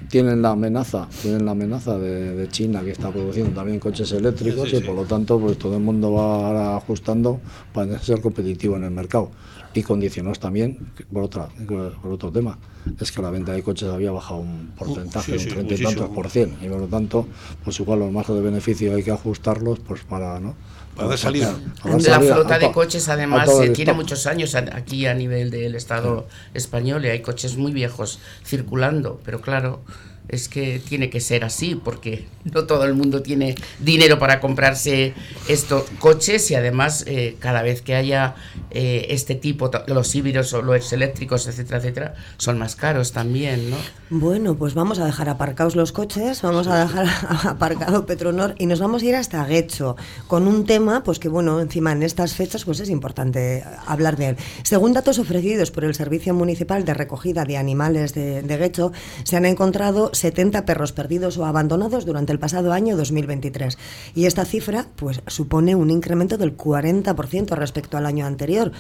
tienen la amenaza, tienen la amenaza de, China que está produciendo también coches eléctricos y por lo tanto pues todo el mundo va ahora ajustando para ser competitivo en el mercado. Y condicionados también por otra, por otro tema, es que la venta de coches había bajado un porcentaje, un treinta y tantos por cien, y por lo tanto, pues igual los márgenes de beneficio hay que ajustarlos pues para, ¿no? Para salida. La flota de coches, además, eh, tiene muchos años aquí a nivel del Estado español y hay coches muy viejos circulando, pero claro, es que tiene que ser así, porque no todo el mundo tiene dinero para comprarse estos coches y además eh, cada vez que haya eh, este tipo, los híbridos o los eléctricos, etcétera, etcétera, son más caros también, ¿no? Bueno, pues vamos a dejar aparcados los coches, vamos a dejar aparcado Petronor y nos vamos a ir hasta Guecho con un tema, pues que bueno, encima en estas fechas pues es importante hablar de él. Según datos ofrecidos por el Servicio Municipal de Recogida de Animales de, de Guecho, se han encontrado 70 perros perdidos o abandonados durante el pasado año 2023. Y esta cifra pues, supone un incremento del 40% respecto al año anterior.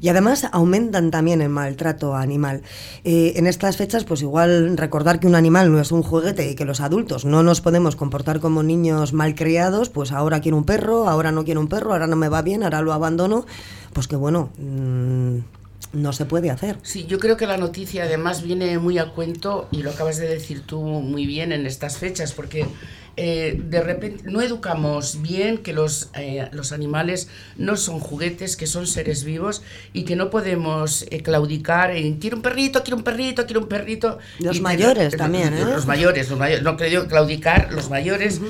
Y además aumentan también el maltrato animal. Eh, en estas fechas, pues igual recordar que un animal no es un juguete y que los adultos no nos podemos comportar como niños malcriados, pues ahora quiero un perro, ahora no quiero un perro, ahora no me va bien, ahora lo abandono, pues que bueno, mm, no se puede hacer. Sí, yo creo que la noticia además viene muy a cuento y lo acabas de decir tú muy bien en estas fechas, porque eh, de repente no educamos bien que los, eh, los animales no son juguetes, que son seres vivos y que no podemos eh, claudicar en quiero un perrito, quiero un perrito, quiero un perrito. Los mayores también, ¿eh? Los mayores, los mayores, no creo claudicar los mayores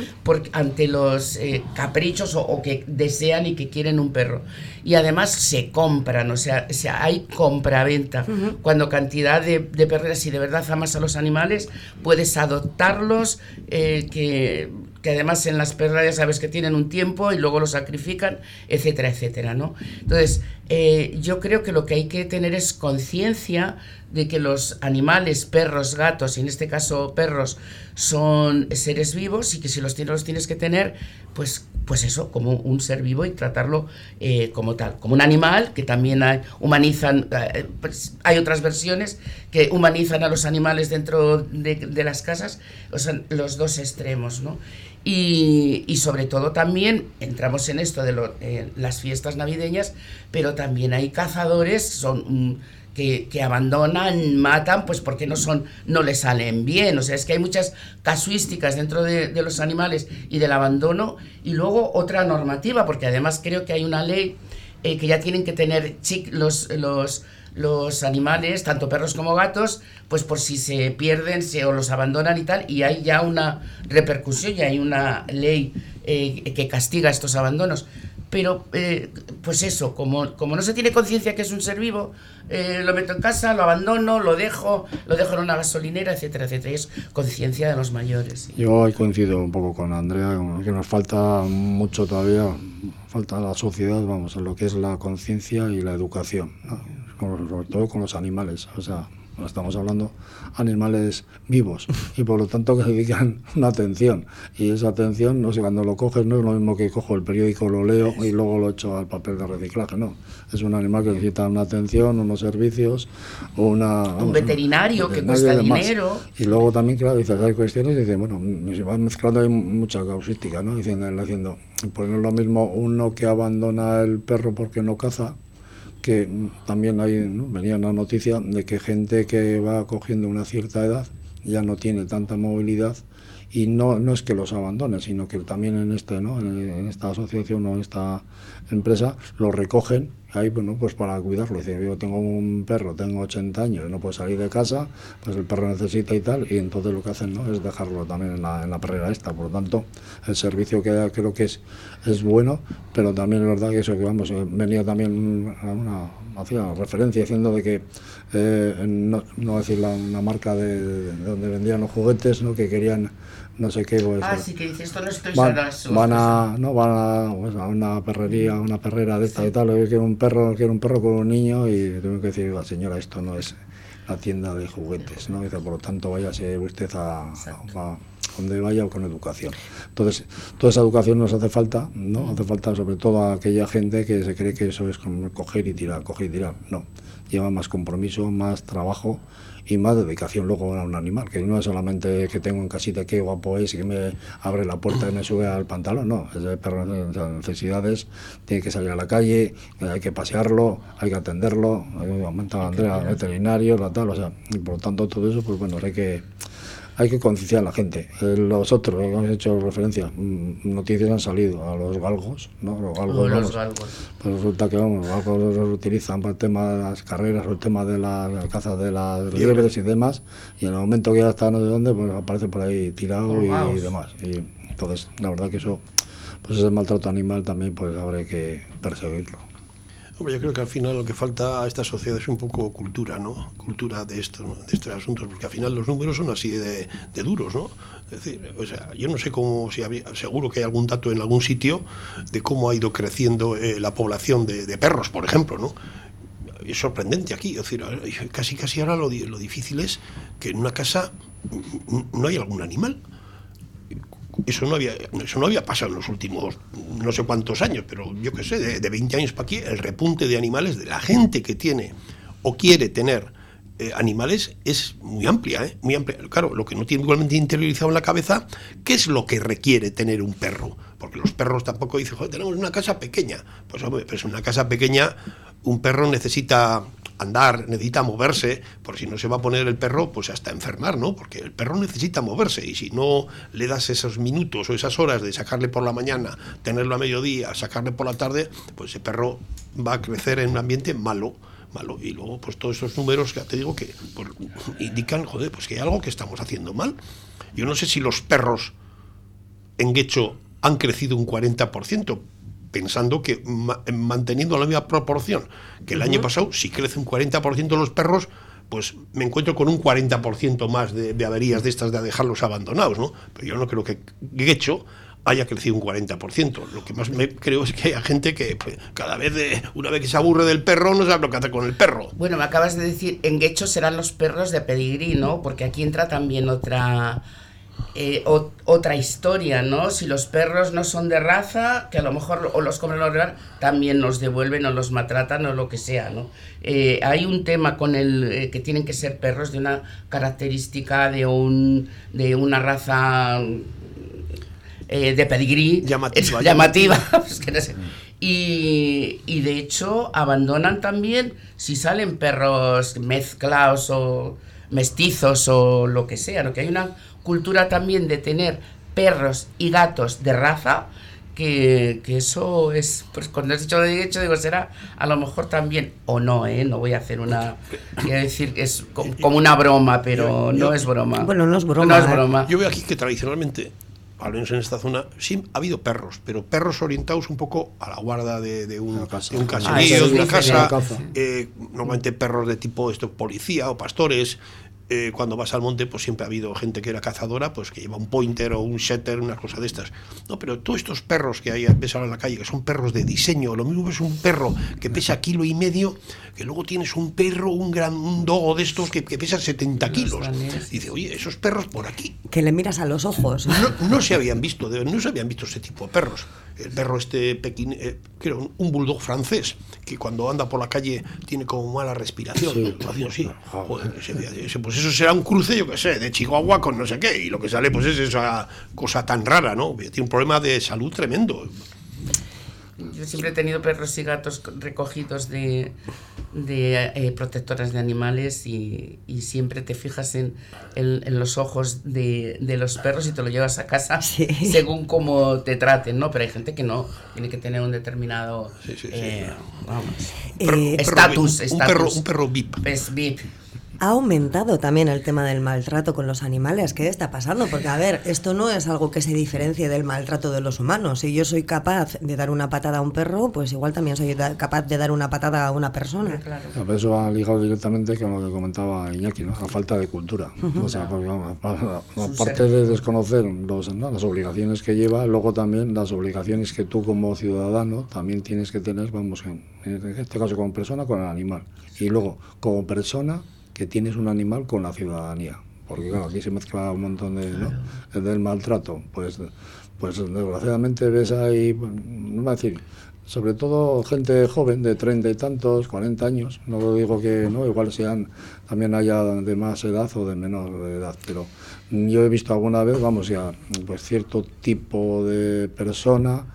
ante los caprichos o, que desean y que quieren un perro. Y además se compran, o sea, sea hay compra-venta. Cuando cantidad de, de perreras y de verdad amas a los animales, puedes adoptarlos, que que, además en las perras ya sabes que tienen un tiempo y luego lo sacrifican, etcétera, etcétera, ¿no? Entonces, eh, yo creo que lo que hay que tener es conciencia de que los animales, perros, gatos, y en este caso perros, son seres vivos y que si los tienes, los tienes que tener, pues, pues eso, como un ser vivo y tratarlo eh, como tal, como un animal, que también humanizan, eh, pues, hay otras versiones que humanizan a los animales dentro de, las casas, o sea, los dos extremos, ¿no? Y, y, sobre todo también entramos en esto de eh, las fiestas navideñas, pero también hay cazadores, son mm, que, abandonan, matan, pues porque no son, no les salen bien. O sea, es que hay muchas casuísticas dentro de, los animales y del abandono. Y luego otra normativa, porque además creo que hay una ley eh, que ya tienen que tener los, los, los animales, tanto perros como gatos, pues por si se pierden se, o los abandonan y tal, y hay ya una repercusión, y hay una ley eh, que castiga estos abandonos pero eh, pues eso, como, como no se tiene conciencia que es un ser vivo, eh, lo meto en casa, lo abandono, lo dejo, lo dejo en una gasolinera, etcétera, etcétera. Es conciencia de los mayores. Yo coincido un poco con Andrea, que nos falta mucho todavía, falta la sociedad, vamos, en lo que es la conciencia y la educación, sobre todo con los animales. O sea, estamos hablando animales vivos y por lo tanto que dedican una atención. Y esa atención no sé cuando lo coges no es lo mismo que cojo el periódico lo leo y luego lo echo al papel de reciclaje no. Es un animal que necesita una atención unos servicios una un veterinario, que cuesta dinero. Y luego también claro dices hay cuestiones y dice bueno se va mezclando hay mucha causística no diciendo haciendo pues no es lo mismo uno que abandona el perro porque no caza que también hay, venía una noticia de que gente que va cogiendo una cierta edad ya no tiene tanta movilidad y no, no es que los abandone, sino que también en, este, ¿no? en, esta asociación o en esta empresa lo recogen ahí bueno, pues para cuidarlo. Dice, yo tengo un perro, tengo 80 años, no puedo salir de casa, pues el perro necesita y tal, y entonces lo que hacen ¿no? es dejarlo también en la, en la perrera esta. Por lo tanto, el servicio que da creo que es, es bueno, pero también es verdad que eso que vamos, eh, venía también una, hacía referencia diciendo de que, eh, no, no decir la, una marca de, de, donde vendían los juguetes, ¿no? que querían no sé qué. Pues, ah, sí, que dice esto no estoy van, van a, no, van a, pues, a, una perrería, una perrera de esta y tal, quiero un perro, quiero un perro con un niño y tengo que decir, la señora, esto no es la tienda de juguetes, ¿no? Dice, por lo tanto, váyase usted a, a, donde vaya o con educación. Entonces, toda esa educación nos hace falta, ¿no? Hace falta sobre todo a aquella gente que se cree que eso es como coger y tirar, coger y tirar. No, lleva más compromiso, más trabajo y más dedicación luego a un animal, que no es solamente que tengo en casita qué guapo es y que me abre la puerta y me sube al pantalón, no, es de necesidades, tiene que salir a la calle, hay que pasearlo, hay que atenderlo, aumenta Andrea, veterinario, la tal, o sea, y por lo tanto todo eso, pues bueno, hay que hay que concienciar a la gente. Eh, los otros, que hemos hecho referencia, mm, noticias han salido a los galgos, ¿no? Los galgos, los galgos. Pues resulta que vamos, los galgos los utilizan para el tema de las carreras o el tema de la, caza de las liebres y demás, y en el momento que ya está no sé dónde, pues aparece por ahí tirado y, demás. Y entonces, la verdad que eso, pues ese maltrato animal también, pues habrá que perseguirlo. Yo creo que al final lo que falta a esta sociedad es un poco cultura, ¿no? Cultura de esto, de estos asuntos, porque al final los números son así de, duros, ¿no? Es decir, o sea, yo no sé cómo, si había, seguro que hay algún dato en algún sitio de cómo ha ido creciendo eh, la población de, perros, por ejemplo, ¿no? Es sorprendente aquí, es decir, casi casi ahora lo, lo difícil es que en una casa no hay algún animal. Eso no, había, eso no había pasado en los últimos no sé cuántos años, pero yo qué sé, de, de 20 años para aquí, el repunte de animales de la gente que tiene o quiere tener eh, animales es muy amplia, ¿eh? muy amplia. Claro, lo que no tiene igualmente interiorizado en la cabeza, ¿qué es lo que requiere tener un perro? Porque los perros tampoco dicen, joder, tenemos una casa pequeña. Pues hombre, pues en una casa pequeña un perro necesita andar, necesita moverse, por si no se va a poner el perro, pues hasta enfermar, ¿no? Porque el perro necesita moverse y si no le das esos minutos o esas horas de sacarle por la mañana, tenerlo a mediodía, sacarle por la tarde, pues ese perro va a crecer en un ambiente malo. Malo. Y luego, pues todos esos números que ya te digo que pues, indican, joder, pues que hay algo que estamos haciendo mal. Yo no sé si los perros en Guecho han crecido un 40%, pensando que manteniendo la misma proporción que el año pasado, si crece un 40% los perros, pues me encuentro con un 40% más de, averías de estas de dejarlos abandonados, ¿no? Pero yo no creo que Guecho haya crecido un 40%. Lo que más me creo es que hay gente que pues, cada vez, de, una vez que se aburre del perro, no sabe lo que hace con el perro. Bueno, me acabas de decir, en Guecho serán los perros de pedigrí, ¿no? Porque aquí entra también otra eh, otra historia, ¿no? Si los perros no son de raza, que a lo mejor o los comen los también nos devuelven o los maltratan o lo que sea, ¿no? Eh, hay un tema con el eh, que tienen que ser perros de una característica de un de una raza de pedigrí llamativa, llamativa pues y, y de hecho abandonan también si salen perros mezclados o mestizos o lo que sea, ¿no? que hay una cultura también de tener perros y gatos de raza, que, eso es, pues cuando has dicho de hecho, digo, será a lo mejor también, o no, ¿eh? No voy a hacer una, quiero decir, es como, una broma, pero no es broma. Bueno, no es broma. es ¿eh? broma. Yo veo aquí que tradicionalmente, al menos en esta zona, sí ha habido perros, pero perros orientados un poco a la guarda de, de un, de un caserío, ah, de una casa. Eh, normalmente perros de tipo esto, policía o pastores, eh, cuando vas al monte, pues siempre ha habido gente que era cazadora, pues que lleva un pointer o un setter, una cosa de estas. No, pero todos estos perros que hay ves ahora en la calle, que son perros de diseño, lo mismo es un perro que pesa kilo y medio, que luego tienes un perro, un gran un dogo de estos que, pesa 70 kilos. dice, oye, esos perros por aquí. Que le miras a los ojos. No, no se habían visto, no se habían visto ese tipo de perros el perro este pequín, eh, creo, un bulldog francés, que cuando anda por la calle tiene como mala respiración. Sí, pues eso será un cruce, yo qué sé, de Chihuahua con no sé qué, y lo que sale pues es esa cosa tan rara, ¿no? Tiene un problema de salud tremendo. Yo siempre he tenido perros y gatos recogidos de, de eh, protectoras de animales y, y, siempre te fijas en, en, los ojos de, de, los perros y te lo llevas a casa según cómo te traten, ¿no? Pero hay gente que no, tiene que tener un determinado eh, estatus. un, perro, un perro VIP. Es VIP. Ha aumentado también el tema del maltrato con los animales. ¿Qué está pasando? Porque, a ver, esto no es algo que se diferencie del maltrato de los humanos. Si yo soy capaz de dar una patada a un perro, pues igual también soy capaz de dar una patada a una persona. Claro. Eso va ligado directamente con lo que comentaba Iñaki, ¿no? la falta de cultura. O sea, porque, aparte de desconocer los, las obligaciones que lleva, luego también las obligaciones que tú como ciudadano también tienes que tener, vamos, en este caso como persona, con el animal. Y luego, como persona, que tienes un animal con la ciudadanía. Porque claro, aquí se mezcla un montón de, ¿no? del maltrato. Pues, pues desgraciadamente ves ahí, no va a decir, sobre todo gente joven de treinta y tantos, 40 años, no lo digo que no, igual sean, también haya de más edad o de menor edad, pero yo he visto alguna vez, vamos ya, pues cierto tipo de persona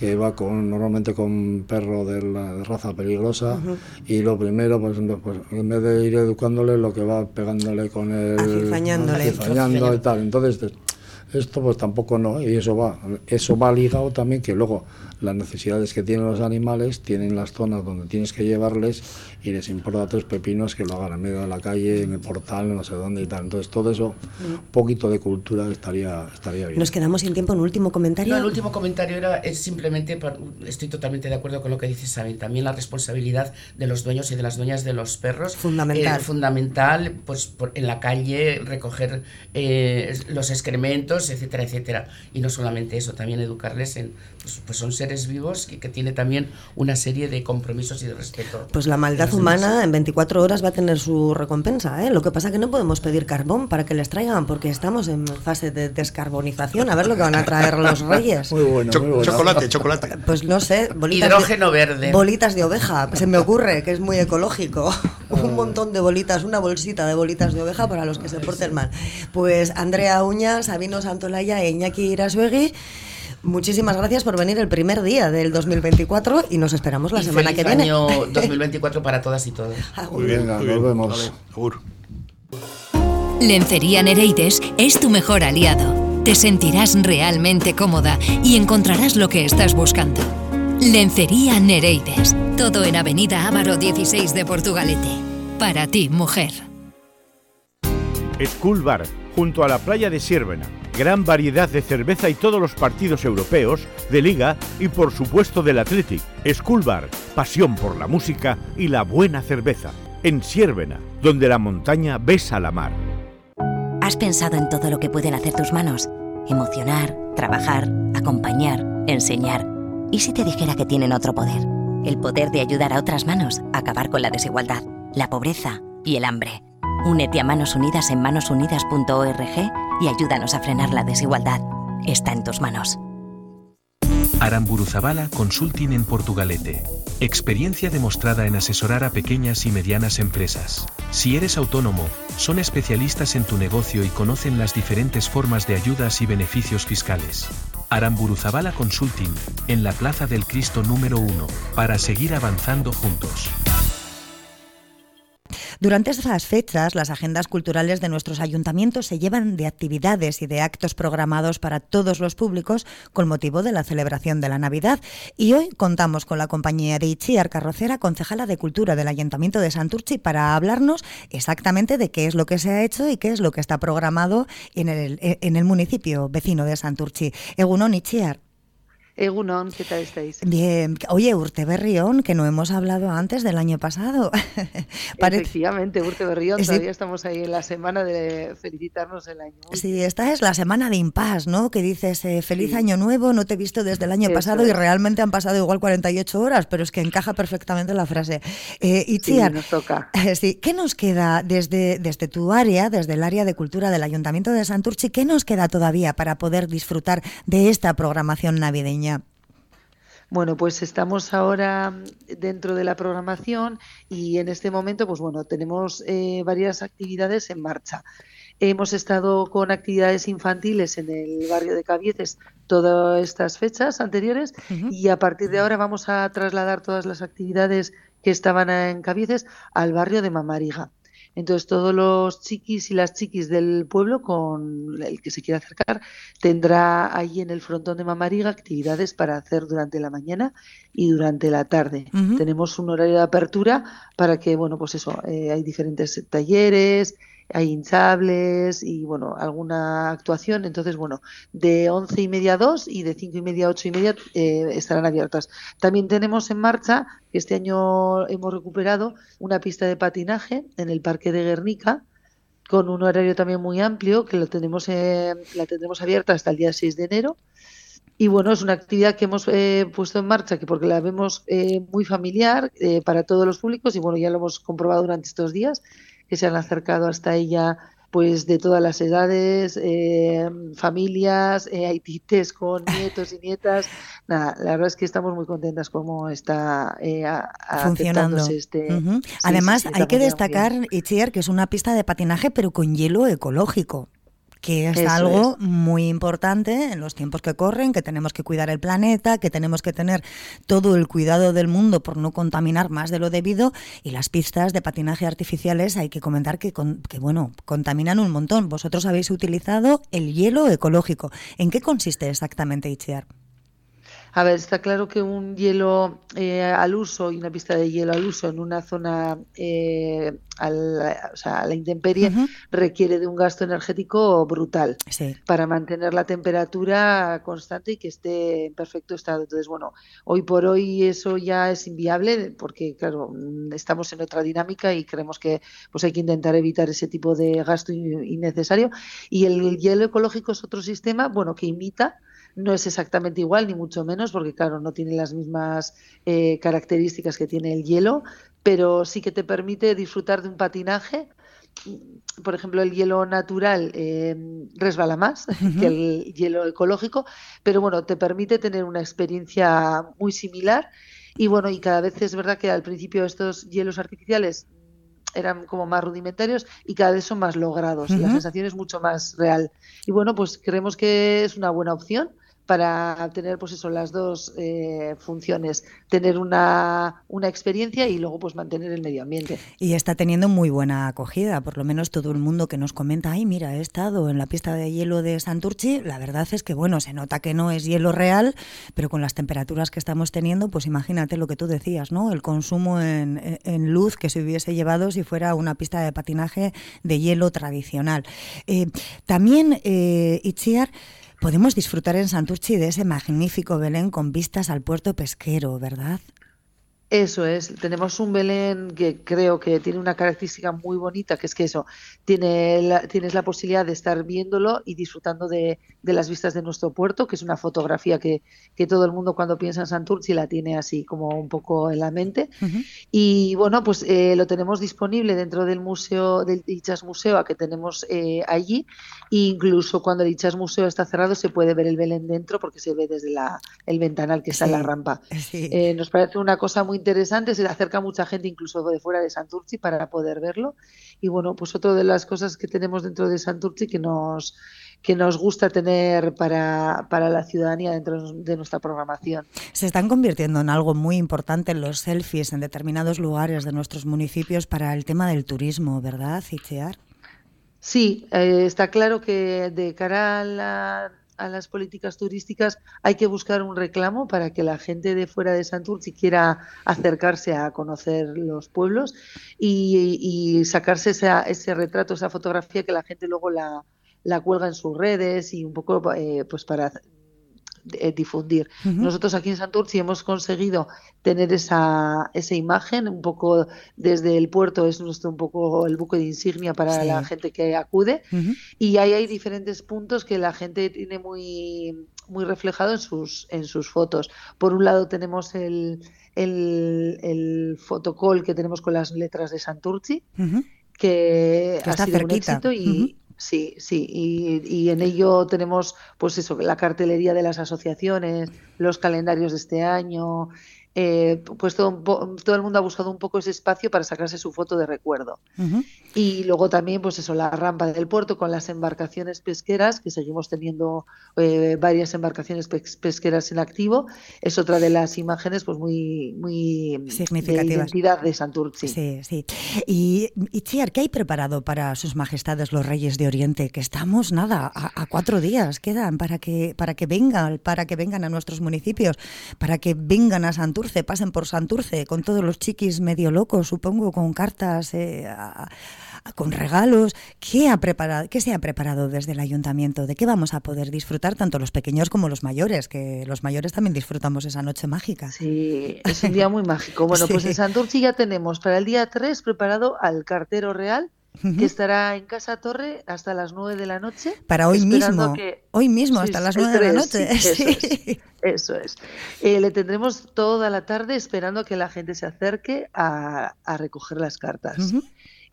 que va con normalmente con perro de, la, raza peligrosa y lo primero pues, pues, en vez de ir educándole lo que va pegándole con el acizañándole y tal. Entonces esto pues tampoco no y eso va eso va ligado también que luego las necesidades que tienen los animales tienen las zonas donde tienes que llevarles y les importa tres pepinos que lo hagan en medio de la calle, en el portal, no sé dónde y tal. Entonces todo eso, un mm. poquito de cultura estaría, estaría bien. Nos quedamos sin tiempo. ¿Un último comentario? No, el último comentario era es simplemente, estoy totalmente de acuerdo con lo que dice Sabin, también la responsabilidad de los dueños y de las dueñas de los perros. Fundamental. fundamental, pues en la calle recoger eh, los excrementos etcétera, etcétera. Y no solamente eso, también educarles en, pues, pues son seres vivos que, que tienen también una serie de compromisos y de respeto. Pues la maldad humana en 24 horas va a tener su recompensa, ¿eh? Lo que pasa es que no podemos pedir carbón para que les traigan, porque estamos en fase de descarbonización, a ver lo que van a traer los reyes. Muy bueno, muy bueno. Chocolate, chocolate. Pues no sé, bolitas Hidrógeno verde. Bolitas de oveja, se me ocurre que es muy ecológico. Un montón de bolitas, una bolsita de bolitas de oveja para los que se porten mal. Pues Andrea Uña, Sabino Santolaya e Iñaki Irasuegui. Muchísimas gracias por venir el primer día del 2024 y nos esperamos la semana que viene. año 2024 para todas y todos. Muy bien, nos vemos. Lencería Nereides es tu mejor aliado. Te sentirás realmente cómoda y encontrarás lo que estás buscando. Lencería Nereides. Todo en Avenida Ávaro 16 de Portugalete. Para ti, mujer. School Bar, junto a la playa de Sírvena. Gran variedad de cerveza y todos los partidos europeos, de liga y por supuesto del Athletic. School Bar, pasión por la música y la buena cerveza. En Sírvena, donde la montaña besa la mar. ¿Has pensado en todo lo que pueden hacer tus manos? Emocionar, trabajar, acompañar, enseñar. ¿Y si te dijera que tienen otro poder? El poder de ayudar a otras manos a acabar con la desigualdad, la pobreza y el hambre. Únete a Manos Unidas en manosunidas.org y ayúdanos a frenar la desigualdad. Está en tus manos. Aramburuzabala Consulting en Portugalete. Experiencia demostrada en asesorar a pequeñas y medianas empresas. Si eres autónomo, son especialistas en tu negocio y conocen las diferentes formas de ayudas y beneficios fiscales. Aramburuzabala Consulting, en la Plaza del Cristo número 1, para seguir avanzando juntos. Durante estas fechas, las agendas culturales de nuestros ayuntamientos se llevan de actividades y de actos programados para todos los públicos con motivo de la celebración de la Navidad. Y hoy contamos con la compañía de Itziar Carrocera, concejala de Cultura del Ayuntamiento de Santurchi, para hablarnos exactamente de qué es lo que se ha hecho y qué es lo que está programado en el, en el municipio vecino de Santurchi. Egunon, Itziar. Egunon, ¿qué tal estáis? Bien. Oye, Urte Berrión, que no hemos hablado antes del año pasado. Efectivamente, Urte Berrión, todavía estamos ahí en la semana de felicitarnos el año. Sí, esta es la semana de impas, ¿no? Que dices, eh, feliz año nuevo, no te he visto desde el año pasado y realmente han pasado igual 48 horas, pero es que encaja perfectamente la frase. Eh, Itziar, sí, nos toca. sí, ¿qué nos queda desde, desde tu área, desde el área de cultura del Ayuntamiento de Santurchi, qué nos queda todavía para poder disfrutar de esta programación navideña? Bueno, pues estamos ahora dentro de la programación y en este momento, pues bueno, tenemos eh, varias actividades en marcha. Hemos estado con actividades infantiles en el barrio de Cavieces todas estas fechas anteriores y a partir de ahora vamos a trasladar todas las actividades que estaban en Cavieces al barrio de Mamariga. Entonces todos los chiquis y las chiquis del pueblo con el que se quiera acercar tendrá ahí en el frontón de Mamariga actividades para hacer durante la mañana y durante la tarde. Tenemos un horario de apertura para que, bueno, pues eso, eh, hay diferentes talleres, hay hinchables y bueno, alguna actuación. Entonces, bueno, de once y media a dos y de cinco y media a ocho y media eh, estarán abiertas. También tenemos en marcha, este año hemos recuperado una pista de patinaje en el Parque de Guernica con un horario también muy amplio que lo tenemos, eh, la tendremos abierta hasta el día 6 de enero. Y bueno, es una actividad que hemos eh, puesto en marcha que porque la vemos muy familiar para todos los públicos y bueno, ya lo hemos comprobado durante estos días que se han acercado hasta ella pues de todas las edades, eh, familias, eh, hay tites con nietos y nietas. Nada, la verdad es que estamos muy contentas cómo está eh, funcionando este. Además, hay que destacar, Itziar, que es una pista de patinaje, pero con hielo ecológico que es algo muy importante en los tiempos que corren, que tenemos que cuidar el planeta, que tenemos que tener todo el cuidado del mundo por no contaminar más de lo debido y las pistas de patinaje artificiales hay que comentar que, que bueno, contaminan un montón. Vosotros habéis utilizado el hielo ecológico. ¿En qué consiste exactamente Itziar? A ver, está claro que un hielo eh, al uso y una pista de hielo al uso en una zona eh, a la intemperie requiere de un gasto energético brutal para mantener la temperatura constante y que esté en perfecto estado. Entonces, bueno, hoy por hoy eso ya es inviable porque, claro, estamos en otra dinámica y creemos que pues hay que intentar evitar ese tipo de gasto innecesario. Y el hielo ecológico es otro sistema, bueno, que imita no es exactamente igual, ni mucho menos, porque claro, no tiene las mismas eh, características que tiene el hielo, pero sí que te permite disfrutar de un patinaje. Por ejemplo, el hielo natural eh, resbala más que el hielo ecológico, pero bueno, te permite tener una experiencia muy similar. Y bueno, y cada vez es verdad que al principio estos hielos artificiales eran como más rudimentarios y cada vez son más logrados. La sensación es mucho más real. Y bueno, pues creemos que es una buena opción para tener pues eso las dos eh, funciones. Tener una, una, experiencia y luego pues mantener el medio ambiente. Y está teniendo muy buena acogida por lo menos todo el mundo que nos comenta ay mira he estado en la pista de hielo de Santurchi la verdad es que bueno se nota que no es hielo real pero con las temperaturas que estamos teniendo pues imagínate lo que tú decías no el consumo en, en luz que se hubiese llevado si fuera una pista de patinaje de hielo tradicional. Eh, también eh, Podemos disfrutar en Santurchi de ese magnífico Belén con vistas al puerto pesquero, ¿verdad? Eso es, tenemos un Belén que creo que tiene una característica muy bonita, que es que eso, tiene tienes la posibilidad de estar viéndolo y disfrutando de, las vistas de nuestro puerto, que es una fotografía que, todo el mundo cuando piensa en Santurci la tiene así como un poco en la mente. Y bueno, pues eh, lo tenemos disponible dentro del museo, del Dichas Museo que tenemos eh, allí. E incluso cuando el Dichas Museo está cerrado se puede ver el Belén dentro porque se ve desde la, el ventanal que está en la rampa. Eh, nos parece una cosa muy interesante, se le acerca mucha gente incluso de fuera de Santurci para poder verlo. Y bueno, pues otra de las cosas que tenemos dentro de Santurci que nos que nos gusta tener para, para la ciudadanía dentro de nuestra programación. Se están convirtiendo en algo muy importante los selfies en determinados lugares de nuestros municipios para el tema del turismo, ¿verdad, Ichear? Sí, eh, está claro que de cara a la a las políticas turísticas hay que buscar un reclamo para que la gente de fuera de Santurce quiera acercarse a conocer los pueblos y, sacarse ese retrato, esa fotografía que la gente luego la, la cuelga en sus redes y un poco eh, pues para eh, difundir. Nosotros aquí en Santurci hemos conseguido tener esa, esa imagen, un poco desde el puerto es nuestro un poco el buque de insignia para la gente que acude. Y ahí hay diferentes puntos que la gente tiene muy muy reflejado en sus en sus fotos. Por un lado tenemos el el, el fotocall que tenemos con las letras de Santurci, que, ha sido un éxito y, Sí, sí, y, y, en ello tenemos, pues eso, la cartelería de las asociaciones, los calendarios de este año, eh, pues todo, todo, el mundo ha buscado un poco ese espacio para sacarse su foto de recuerdo. Y luego también, pues eso, la rampa del puerto con las embarcaciones pesqueras, que seguimos teniendo eh, varias embarcaciones pesqueras en activo, es otra de las imágenes pues muy, muy significativas. De identidad de Santurce. Sí, sí. Y, y Chiar, ¿qué hay preparado para sus majestades los reyes de Oriente? Que estamos, nada, a, cuatro días quedan para que, para que vengan, para que vengan a nuestros municipios, para que vengan a Santurce pasen por Santurce, con todos los chiquis medio locos, supongo, con cartas, eh, con regalos. ¿Qué, ha preparado, ¿Qué se ha preparado desde el ayuntamiento? ¿De qué vamos a poder disfrutar tanto los pequeños como los mayores? Que los mayores también disfrutamos esa noche mágica. Sí, es un día muy mágico. Bueno, pues en Santurce ya tenemos para el día 3 preparado al cartero real que estará en Casa Torre hasta las 9 de la noche. Para hoy mismo. Hoy mismo, hasta las 9 de la noche. eso es. Eh, le tendremos toda la tarde esperando a que la gente se acerque a, recoger las cartas.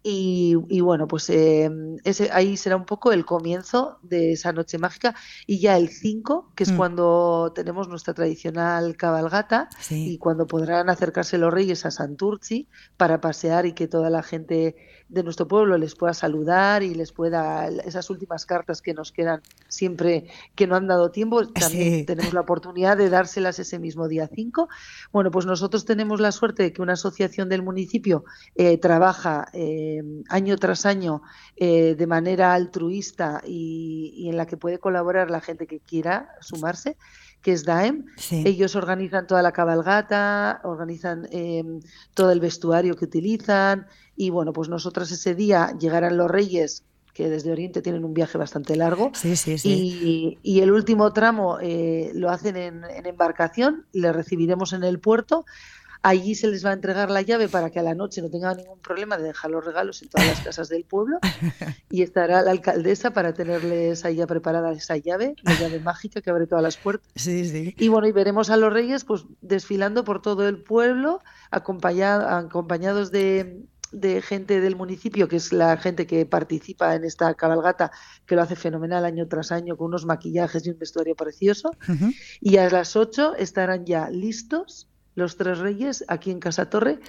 Y, bueno, pues eh, ese, ahí será un poco el comienzo de esa noche mágica. Y ya el 5, que es mm. cuando tenemos nuestra tradicional cabalgata, y cuando podrán acercarse los reyes a Santurci para pasear y que toda la gente de nuestro pueblo les pueda saludar y les pueda esas últimas cartas que nos quedan siempre que no han dado tiempo, también tenemos la oportunidad de dárselas ese mismo día 5. Bueno, pues nosotros tenemos la suerte de que una asociación del municipio eh, trabaja eh, año tras año eh, de manera altruista y, y en la que puede colaborar la gente que quiera sumarse que es DAEM. Ellos organizan toda la cabalgata, organizan em, todo el vestuario que utilizan y bueno, pues nosotras ese día llegarán los reyes que desde Oriente tienen un viaje bastante largo. Sí, sí, sí. Y, el último tramo eh, lo hacen en, en, embarcación, le recibiremos en el puerto. Allí se les va a entregar la llave para que a la noche no tengan ningún problema de dejar los regalos en todas las casas del pueblo. Y estará la alcaldesa para tenerles ahí ya preparada esa llave, la llave mágica que abre todas las puertas. Sí, sí. Y bueno, y veremos a los reyes pues desfilando por todo el pueblo, acompañados de, de gente del municipio, que es la gente que participa en esta cabalgata, que lo hace fenomenal año tras año con unos maquillajes y un vestuario precioso. Y a las 8 estarán ya listos los tres reyes aquí en Casa Torre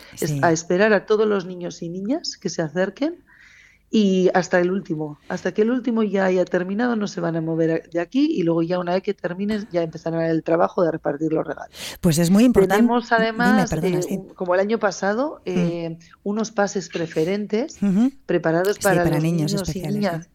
a esperar a todos los niños y niñas que se acerquen y hasta el último. Hasta que el último ya haya terminado no se van a mover de aquí y luego ya una vez que termines ya empezarán el trabajo de repartir los regalos. Pues es muy importante. Tenemos además, eh, como el año pasado, eh, mm. unos pases preferentes preparados para, los niños, y niñas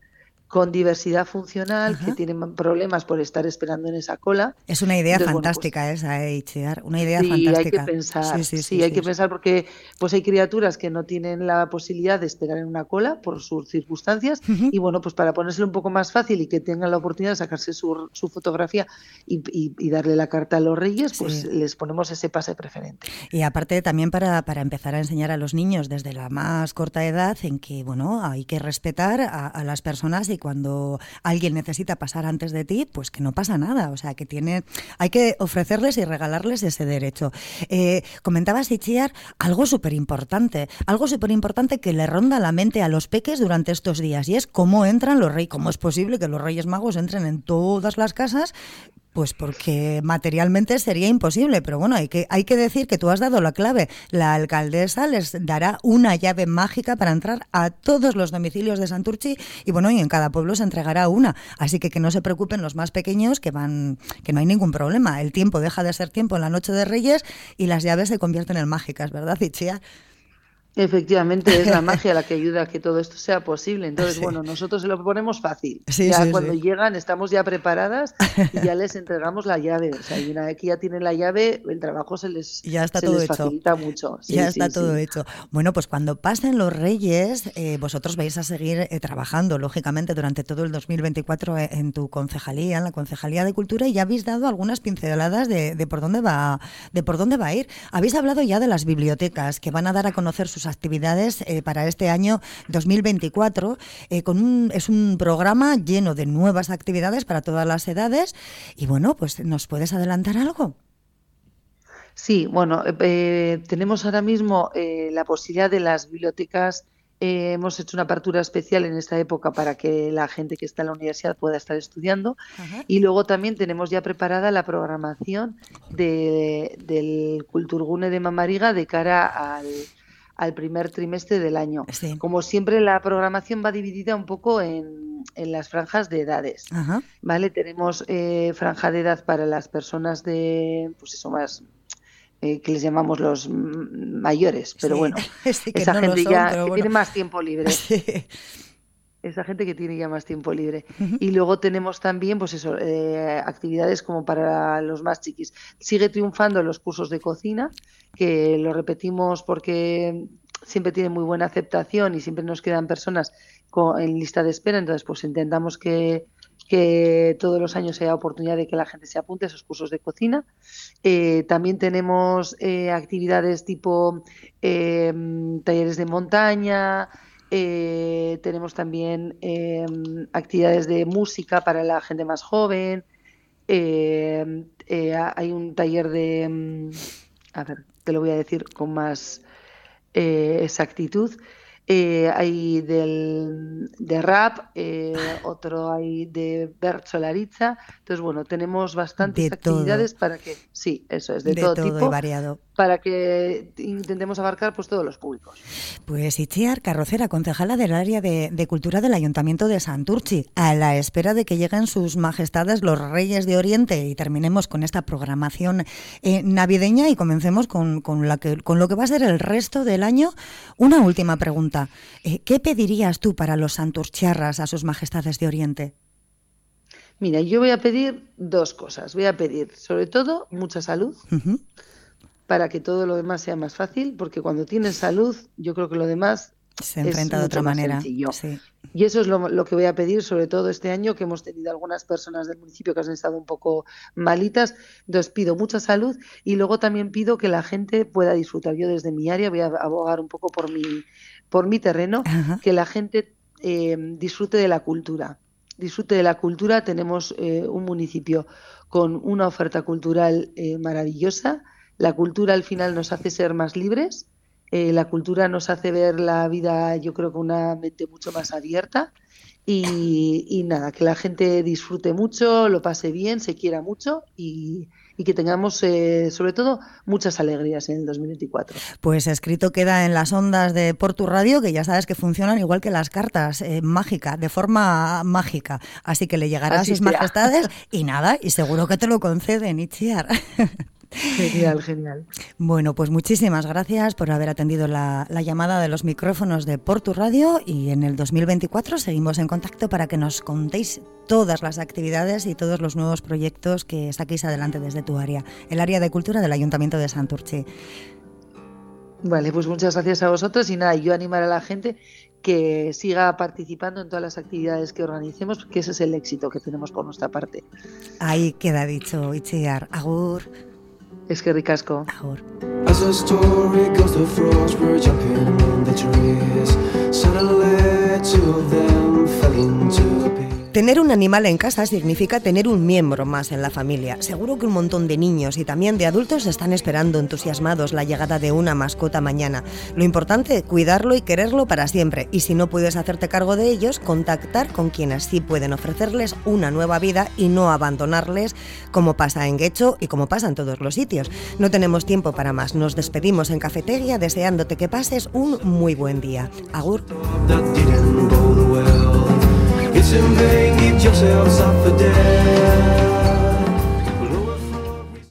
con diversidad funcional, que tienen problemas por estar esperando en esa cola. Es una idea pues fantástica esa, eh, una idea sí, fantástica. Hay que pensar, sí, sí, hay que pensar porque pues hay criaturas que no tienen la posibilidad de esperar en una cola por sus circunstancias y bueno, pues para ponérselo un poco más fácil y que tengan la oportunidad de sacarse su, su fotografía y, y, darle la carta a los reyes, pues les ponemos ese pase preferente. Y aparte también para, para, empezar a enseñar a los niños desde la más corta edad en que, bueno, hay que respetar a, a las personas y cuando alguien necesita pasar antes de ti, pues que no pasa nada. O sea, que tiene, hay que ofrecerles y regalarles ese derecho. Eh, comentabas, Ichiar, algo súper importante, algo súper importante que le ronda la mente a los peques durante estos días y es cómo entran los reyes, cómo es posible que los reyes magos entren en todas las casas pues porque materialmente sería imposible, pero bueno, hay que, hay que decir que tú has dado la clave. La alcaldesa les dará una llave mágica para entrar a todos los domicilios de Santurchi y bueno, y en cada pueblo se entregará una. Así que que no se preocupen los más pequeños que van, que no hay ningún problema. El tiempo deja de ser tiempo en la noche de Reyes y las llaves se convierten en mágicas, ¿verdad, Ichia? Efectivamente, es la magia la que ayuda a que todo esto sea posible. Entonces, bueno, nosotros se lo ponemos fácil. ya cuando llegan estamos ya preparadas y ya les entregamos la llave. O sea, y una vez que ya tienen la llave, el trabajo se les, ya está todo facilita mucho. ya está todo hecho. Bueno, pues cuando pasen los Reyes, eh, vosotros vais a seguir eh, trabajando, lógicamente, durante todo el 2024 eh, en tu concejalía, en la Concejalía de Cultura, y ya habéis dado algunas pinceladas de, de por dónde va, de por dónde va a ir. Habéis hablado ya de las bibliotecas que van a dar a conocer sus actividades eh, para este año 2024. Eh, con un, es un programa lleno de nuevas actividades para todas las edades. Y bueno, pues ¿nos puedes adelantar algo? Sí, bueno, eh, tenemos ahora mismo la posibilidad de las bibliotecas hemos hecho una apertura especial en esta época para que la gente que está en la universidad pueda estar estudiando. Y luego también tenemos ya preparada la programación de, del Culturgune de Mamariga de cara al, al primer trimestre del año. Como siempre, la programación va dividida un poco en, en las franjas de edades. ¿Vale? Tenemos eh, franja de edad para las personas de, pues eso, más eh, que les llamamos los mayores, pero bueno, esa gente ya tiene más tiempo libre. esa gente que tiene ya más tiempo libre. Y luego tenemos también, pues eso, eh, actividades como para los más chiquis. Sigue triunfando los cursos de cocina, que lo repetimos porque siempre tiene muy buena aceptación y siempre nos quedan personas en lista de espera, entonces pues intentamos que, que todos los años haya oportunidad de que la gente se apunte a esos cursos de cocina. Eh, también tenemos eh, actividades tipo talleres de montaña, eh, tenemos también em, actividades de música para la gente más joven. Em, eh, hay un taller de, em, a ver, te lo voy a decir con más eh, exactitud. hay del, de rap, otro hay de Bert. Entonces, bueno, tenemos bastantes actividades para que, sí, eso es, de, todo, tipo. variado para que intentemos abarcar pues todos los públicos. Pues Itziar Carrocera, concejala del área de, Cultura del Ayuntamiento de Santurchi, a la espera de que lleguen sus majestades los Reyes de Oriente y terminemos con esta programación eh, navideña y comencemos con, con, la que, con lo que va a ser el resto del año. Una última pregunta. Eh, ¿Qué pedirías tú para los santurchiarras a sus majestades de Oriente? Mira, yo voy a pedir dos cosas. Voy a pedir, sobre todo, mucha salud, para que todo lo demás sea más fácil, porque cuando tienes salud, yo creo que lo demás se enfrenta de otra manera. Sí. Y eso es lo, que voy a pedir, sobre todo este año, que hemos tenido algunas personas del municipio que han estado un poco malitas. Entonces pido mucha salud y luego también pido que la gente pueda disfrutar. Yo desde mi área voy a abogar un poco por mi, por mi terreno, que la gente eh, disfrute de la cultura. Disfrute de la cultura. Tenemos eh, un municipio con una oferta cultural eh, maravillosa. La cultura al final nos hace ser más libres eh, la cultura nos hace ver la vida, yo creo, con una mente mucho más abierta. Y, nada, que la gente disfrute mucho, lo pase bien, se quiera mucho y, que tengamos, eh, sobre todo, muchas alegrías en el 2024. Pues escrito queda en las ondas de Portu Radio, que ya sabes que funcionan igual que las cartas, eh, mágica, de forma mágica. Así que le llegará a sus majestades y nada, y seguro que te lo conceden, Itziar. Genial, genial. Bueno, pues muchísimas gracias por haber atendido la, llamada de los micrófonos de Portu Radio y en el 2024 seguimos en contacto para que nos contéis todas las actividades y todos los nuevos proyectos que saquéis adelante desde tu área, el área de cultura del Ayuntamiento de Santurce. Vale, pues muchas gracias a vosotros y nada, yo animar a la gente que siga participando en todas las actividades que organicemos, porque ese es el éxito que tenemos por nuestra parte. Ahí queda dicho, Itziar. Agur. Es que ricasco. As the story goes, the frogs were jumping in the trees. Suddenly, two of them fell into a pit. Tener un animal en casa significa tener un miembro más en la familia. Seguro que un montón de niños y también de adultos están esperando entusiasmados la llegada de una mascota mañana. Lo importante, cuidarlo y quererlo para siempre. Y si no puedes hacerte cargo de ellos, contactar con quienes sí pueden ofrecerles una nueva vida y no abandonarles como pasa en Guecho y como pasa en todos los sitios. No tenemos tiempo para más. Nos despedimos en Cafetería deseándote que pases un muy buen día. Agur. It's in vain, keep yourselves up for death